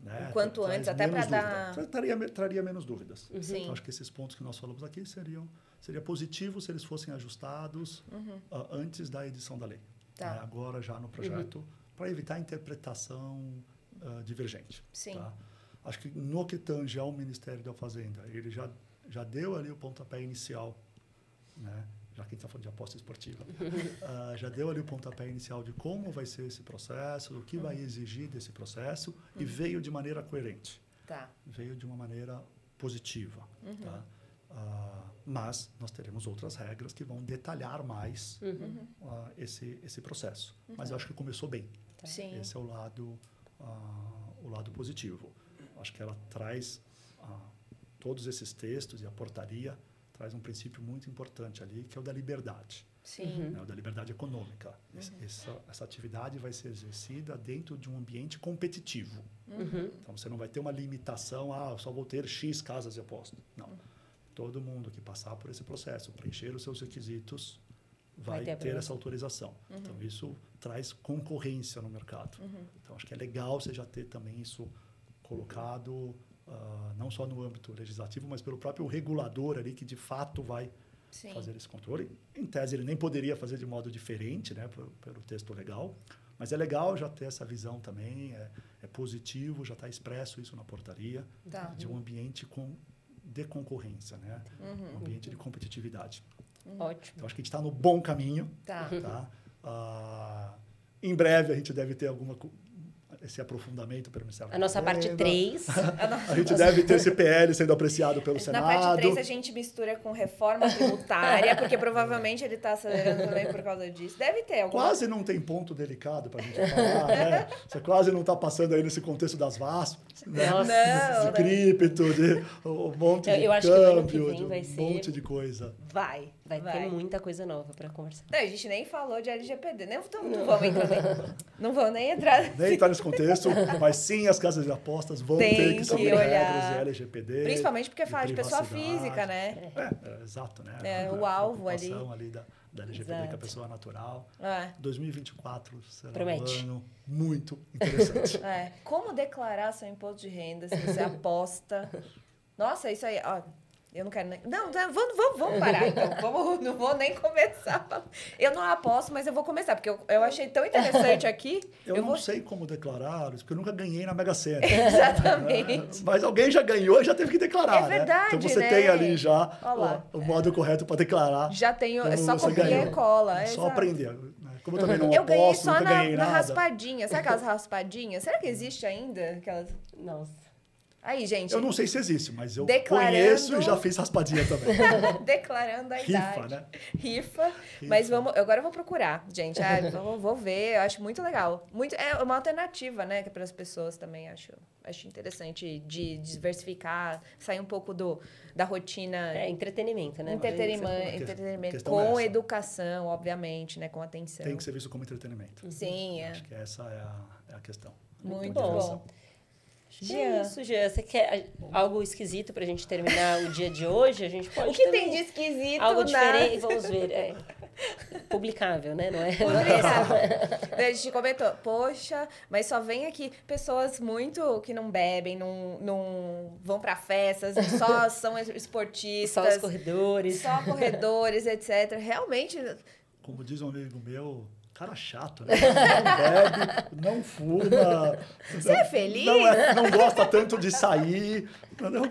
Né? Quanto Traz antes, até dúvida. dar- Tra- Traria, traria menos dúvidas. Sim. Então, acho que esses pontos que nós falamos aqui seriam seria positivo se eles fossem ajustados ah, antes da edição da lei. Uhum. Tá. né? Agora já no projeto, para evitar interpretação ah, divergente. Sim. tá? Acho que no que tange ao Ministério da Fazenda, ele já, já deu ali o pontapé inicial, né? já que a gente está falando de aposta esportiva, ah, já deu ali o pontapé inicial de como vai ser esse processo, o que vai exigir desse processo, e veio de maneira coerente Tá. veio de uma maneira positiva. Tá? Ah, mas nós teremos outras regras que vão detalhar mais Uhum. ah, esse, esse processo. Mas eu acho que começou bem. Sim. Esse é o lado, o lado positivo. Acho que ela traz ah, todos esses textos e a portaria traz um princípio muito importante ali, que é o da liberdade, Sim. né? o da liberdade econômica. Esse- Essa, essa atividade vai ser exercida dentro de um ambiente competitivo. Uhum. Então você não vai ter uma limitação, ah, eu só vou ter X casas de aposta. Não. Todo mundo que passar por esse processo, preencher os seus requisitos, Vai vai, ter ter, essa autorização. Então isso traz concorrência no mercado. Uhum. Então acho que é legal você já ter também isso colocado ah, não só no âmbito legislativo, mas pelo próprio regulador ali que de fato vai Sim. fazer esse controle. Em tese, ele nem poderia fazer de modo diferente, né, pelo, pelo texto legal. Mas é legal já ter essa visão também, é, é positivo, já está expresso isso na portaria, Tá. de um ambiente com, de concorrência, né? Uhum. um ambiente de competitividade. Ótimo. Então, acho que a gente está no bom caminho. Tá. Tá? Ah, em breve, a gente deve ter alguma, esse aprofundamento pelo Ministério A da nossa parte Fazenda. 3. A gente deve ter esse PL sendo apreciado pelo Na Senado. parte 3 a gente mistura com reforma tributária, porque provavelmente ele está acelerando também por causa disso. Deve ter alguma Quase não tem ponto delicado para a gente falar, né? Você quase não está passando aí nesse contexto das VASPs, né? Nossa. Não, de cripto, de um monte Eu- de eu acho que que câmbio, vem de um vai ser- monte de coisa. Vai. Vai, ter muita coisa nova para conversar. Não, a gente nem falou de LGPD. Nem, não, não vamos entrar nem, Não vamos nem entrar. Nem está nesse contexto, mas sim as casas de apostas vão Tem ter que que seguir olhar. regras de LGPD. Principalmente porque fala de pessoa física, né? É, é, exato, né? É, o alvo preocupação ali da, da LGPD com a Exato. pessoa natural. É. 2024 será Promete. um ano muito interessante. É. Como declarar seu imposto de renda se você aposta? Nossa, isso aí, ó. Eu não quero nem. Não, não, vamos, vamos, vamos parar, então. Vamos, não vou nem começar. Eu não aposto, mas eu vou começar, porque eu, eu achei tão interessante aqui. Eu, Eu, não vou. sei como declarar isso, porque eu nunca ganhei na Mega Sena. Exatamente. Mas alguém já ganhou e já teve que declarar, É verdade, né? Então você né? tem ali já o, o modo correto para declarar. Já tenho. É só copiar e cola. É só exato. aprender. né? Como eu também não Eu ganhei aposto, só nunca na, ganhei na nada. raspadinha. Sabe aquelas raspadinhas? Será que existe ainda? Aquelas... Nossa. Aí, gente. Eu não sei se existe, mas eu Declarando- conheço e já fiz raspadinha também. Declarando a Rifa, idade. né? Rifa. Mas vamos, agora eu vou procurar, gente. Ah, vou, vou ver, eu acho muito legal. Muito, é uma alternativa, né, para as pessoas também, acho. Acho interessante de diversificar, sair um pouco do, da rotina É entretenimento, né? entretenimento, entretenimento é com essa. educação, obviamente, né, com atenção. Tem que ser visto como entretenimento. Sim, é. Acho que essa é a, é a questão. Muito bom. bom. Acho que é isso, Jean. Você quer algo esquisito pra gente terminar o dia de hoje? A gente pode O que tem de esquisito Algo diferente, vamos ver. É. publicável, né? Não é? Publicável. a gente comentou, poxa, mas só vem aqui pessoas muito que não bebem, não, não vão para festas, só são esportistas. Só os corredores. Só corredores, etc. Realmente. Como diz um amigo meu, cara chato, né? Não bebe, não fuma. Você é feliz? Não, é, não gosta tanto de sair. Não,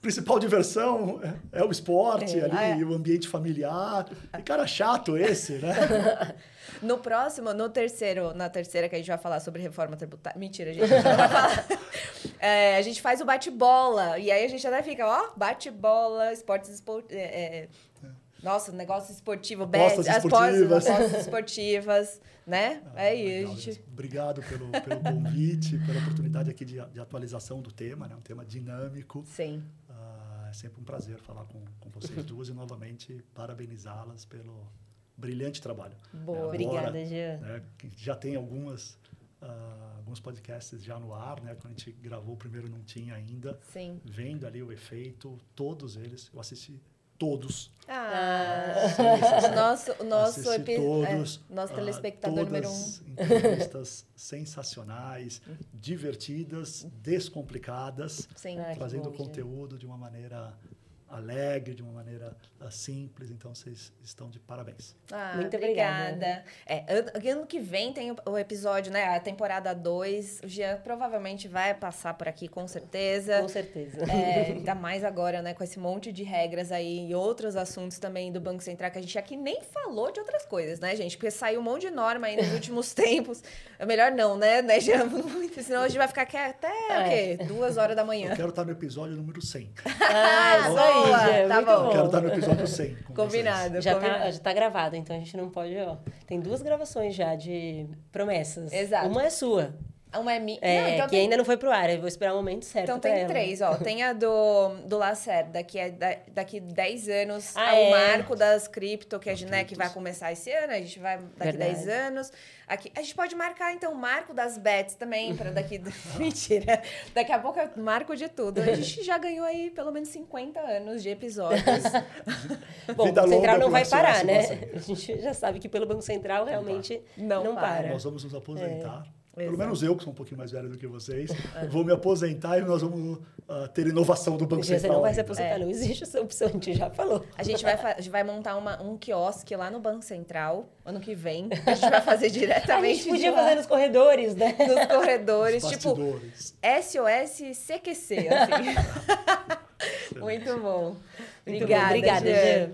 principal diversão é, é o esporte é, ali, ah, é. o ambiente familiar. E cara chato esse, né? No próximo, no terceiro, na terceira que a gente vai falar sobre reforma tributária. Mentira, a gente não vai falar. É, a gente faz o bate-bola. E aí a gente até fica, ó, bate-bola, esportes esportivos. Nossa, negócio esportivo, apostas bet, esportivas. apostas esportivas, né? Ah, é isso, gente. Obrigado pelo, pelo convite, pela oportunidade aqui de, de, atualização do tema, né? Um tema dinâmico. Sim. Ah, é sempre um prazer falar com, com vocês duas e novamente parabenizá-las pelo brilhante trabalho. Boa, é, agora, obrigada, Jean. Né, já tem algumas Uh, alguns podcasts já no ar, né? Quando a gente gravou o primeiro não tinha ainda. Sim. Vendo ali o efeito, todos eles, eu assisti todos. Ah, o nosso, o nosso, epi... todos, é, nosso telespectador uh, número um. entrevistas sensacionais, divertidas, descomplicadas, Sim. trazendo bom, conteúdo de uma maneira alegre, de uma maneira uh, simples. Então, vocês estão de parabéns. Ah, Muito obrigada. É, ano que vem tem o episódio, né? A temporada 2. O Jean provavelmente vai passar por aqui, com certeza. Com certeza. É, ainda mais agora, né? Com esse monte de regras aí e outros assuntos também do Banco Central, que a gente aqui nem falou de outras coisas, né, gente? Porque saiu um monte de norma aí nos últimos tempos. É melhor não, né, né Jean? Senão a gente vai ficar aqui até, é. o quê? Duas horas da manhã. Eu quero estar no episódio número 100. Ah, isso aí boa, tá bom. Quero estar no episódio 100. Combinado. Já, combinado. Tá, já tá gravado, então a gente não pode, ó. Tem duas gravações já de promessas. Exato. Uma é sua. Uma é minha. É, não, então que tem... ainda não foi pro ar, eu vou esperar o momento certo. Então tem ela. três, ó. Tem a do, do Lacerda, que é da, daqui 10 anos, ah, é. o marco das cripto, que, gente, né, que vai começar esse ano, a gente vai daqui Verdade. 10 anos. Aqui, a gente pode marcar, então, o marco das bets também, para daqui. Mentira. Daqui a pouco eu marco de tudo. A gente já ganhou aí pelo menos 50 anos de episódios. Bom, o Banco Central não vai parar, né? A gente já sabe que pelo Banco Central realmente não, não para. Nós vamos nos aposentar. É. Pelo Exato. menos eu, que sou um pouquinho mais velho do que vocês, é. vou me aposentar e nós vamos uh, ter inovação do Banco Central. Você não vai se aposentar, é. não existe essa opção, a gente já falou. A gente vai, a gente vai montar uma, um quiosque lá no Banco Central, ano que vem. A gente vai fazer diretamente. A gente podia fazer nos corredores, né? Nos corredores, tipo SOS CQC, assim. Muito bom. Obrigada, Muito bom. Obrigada, Jean.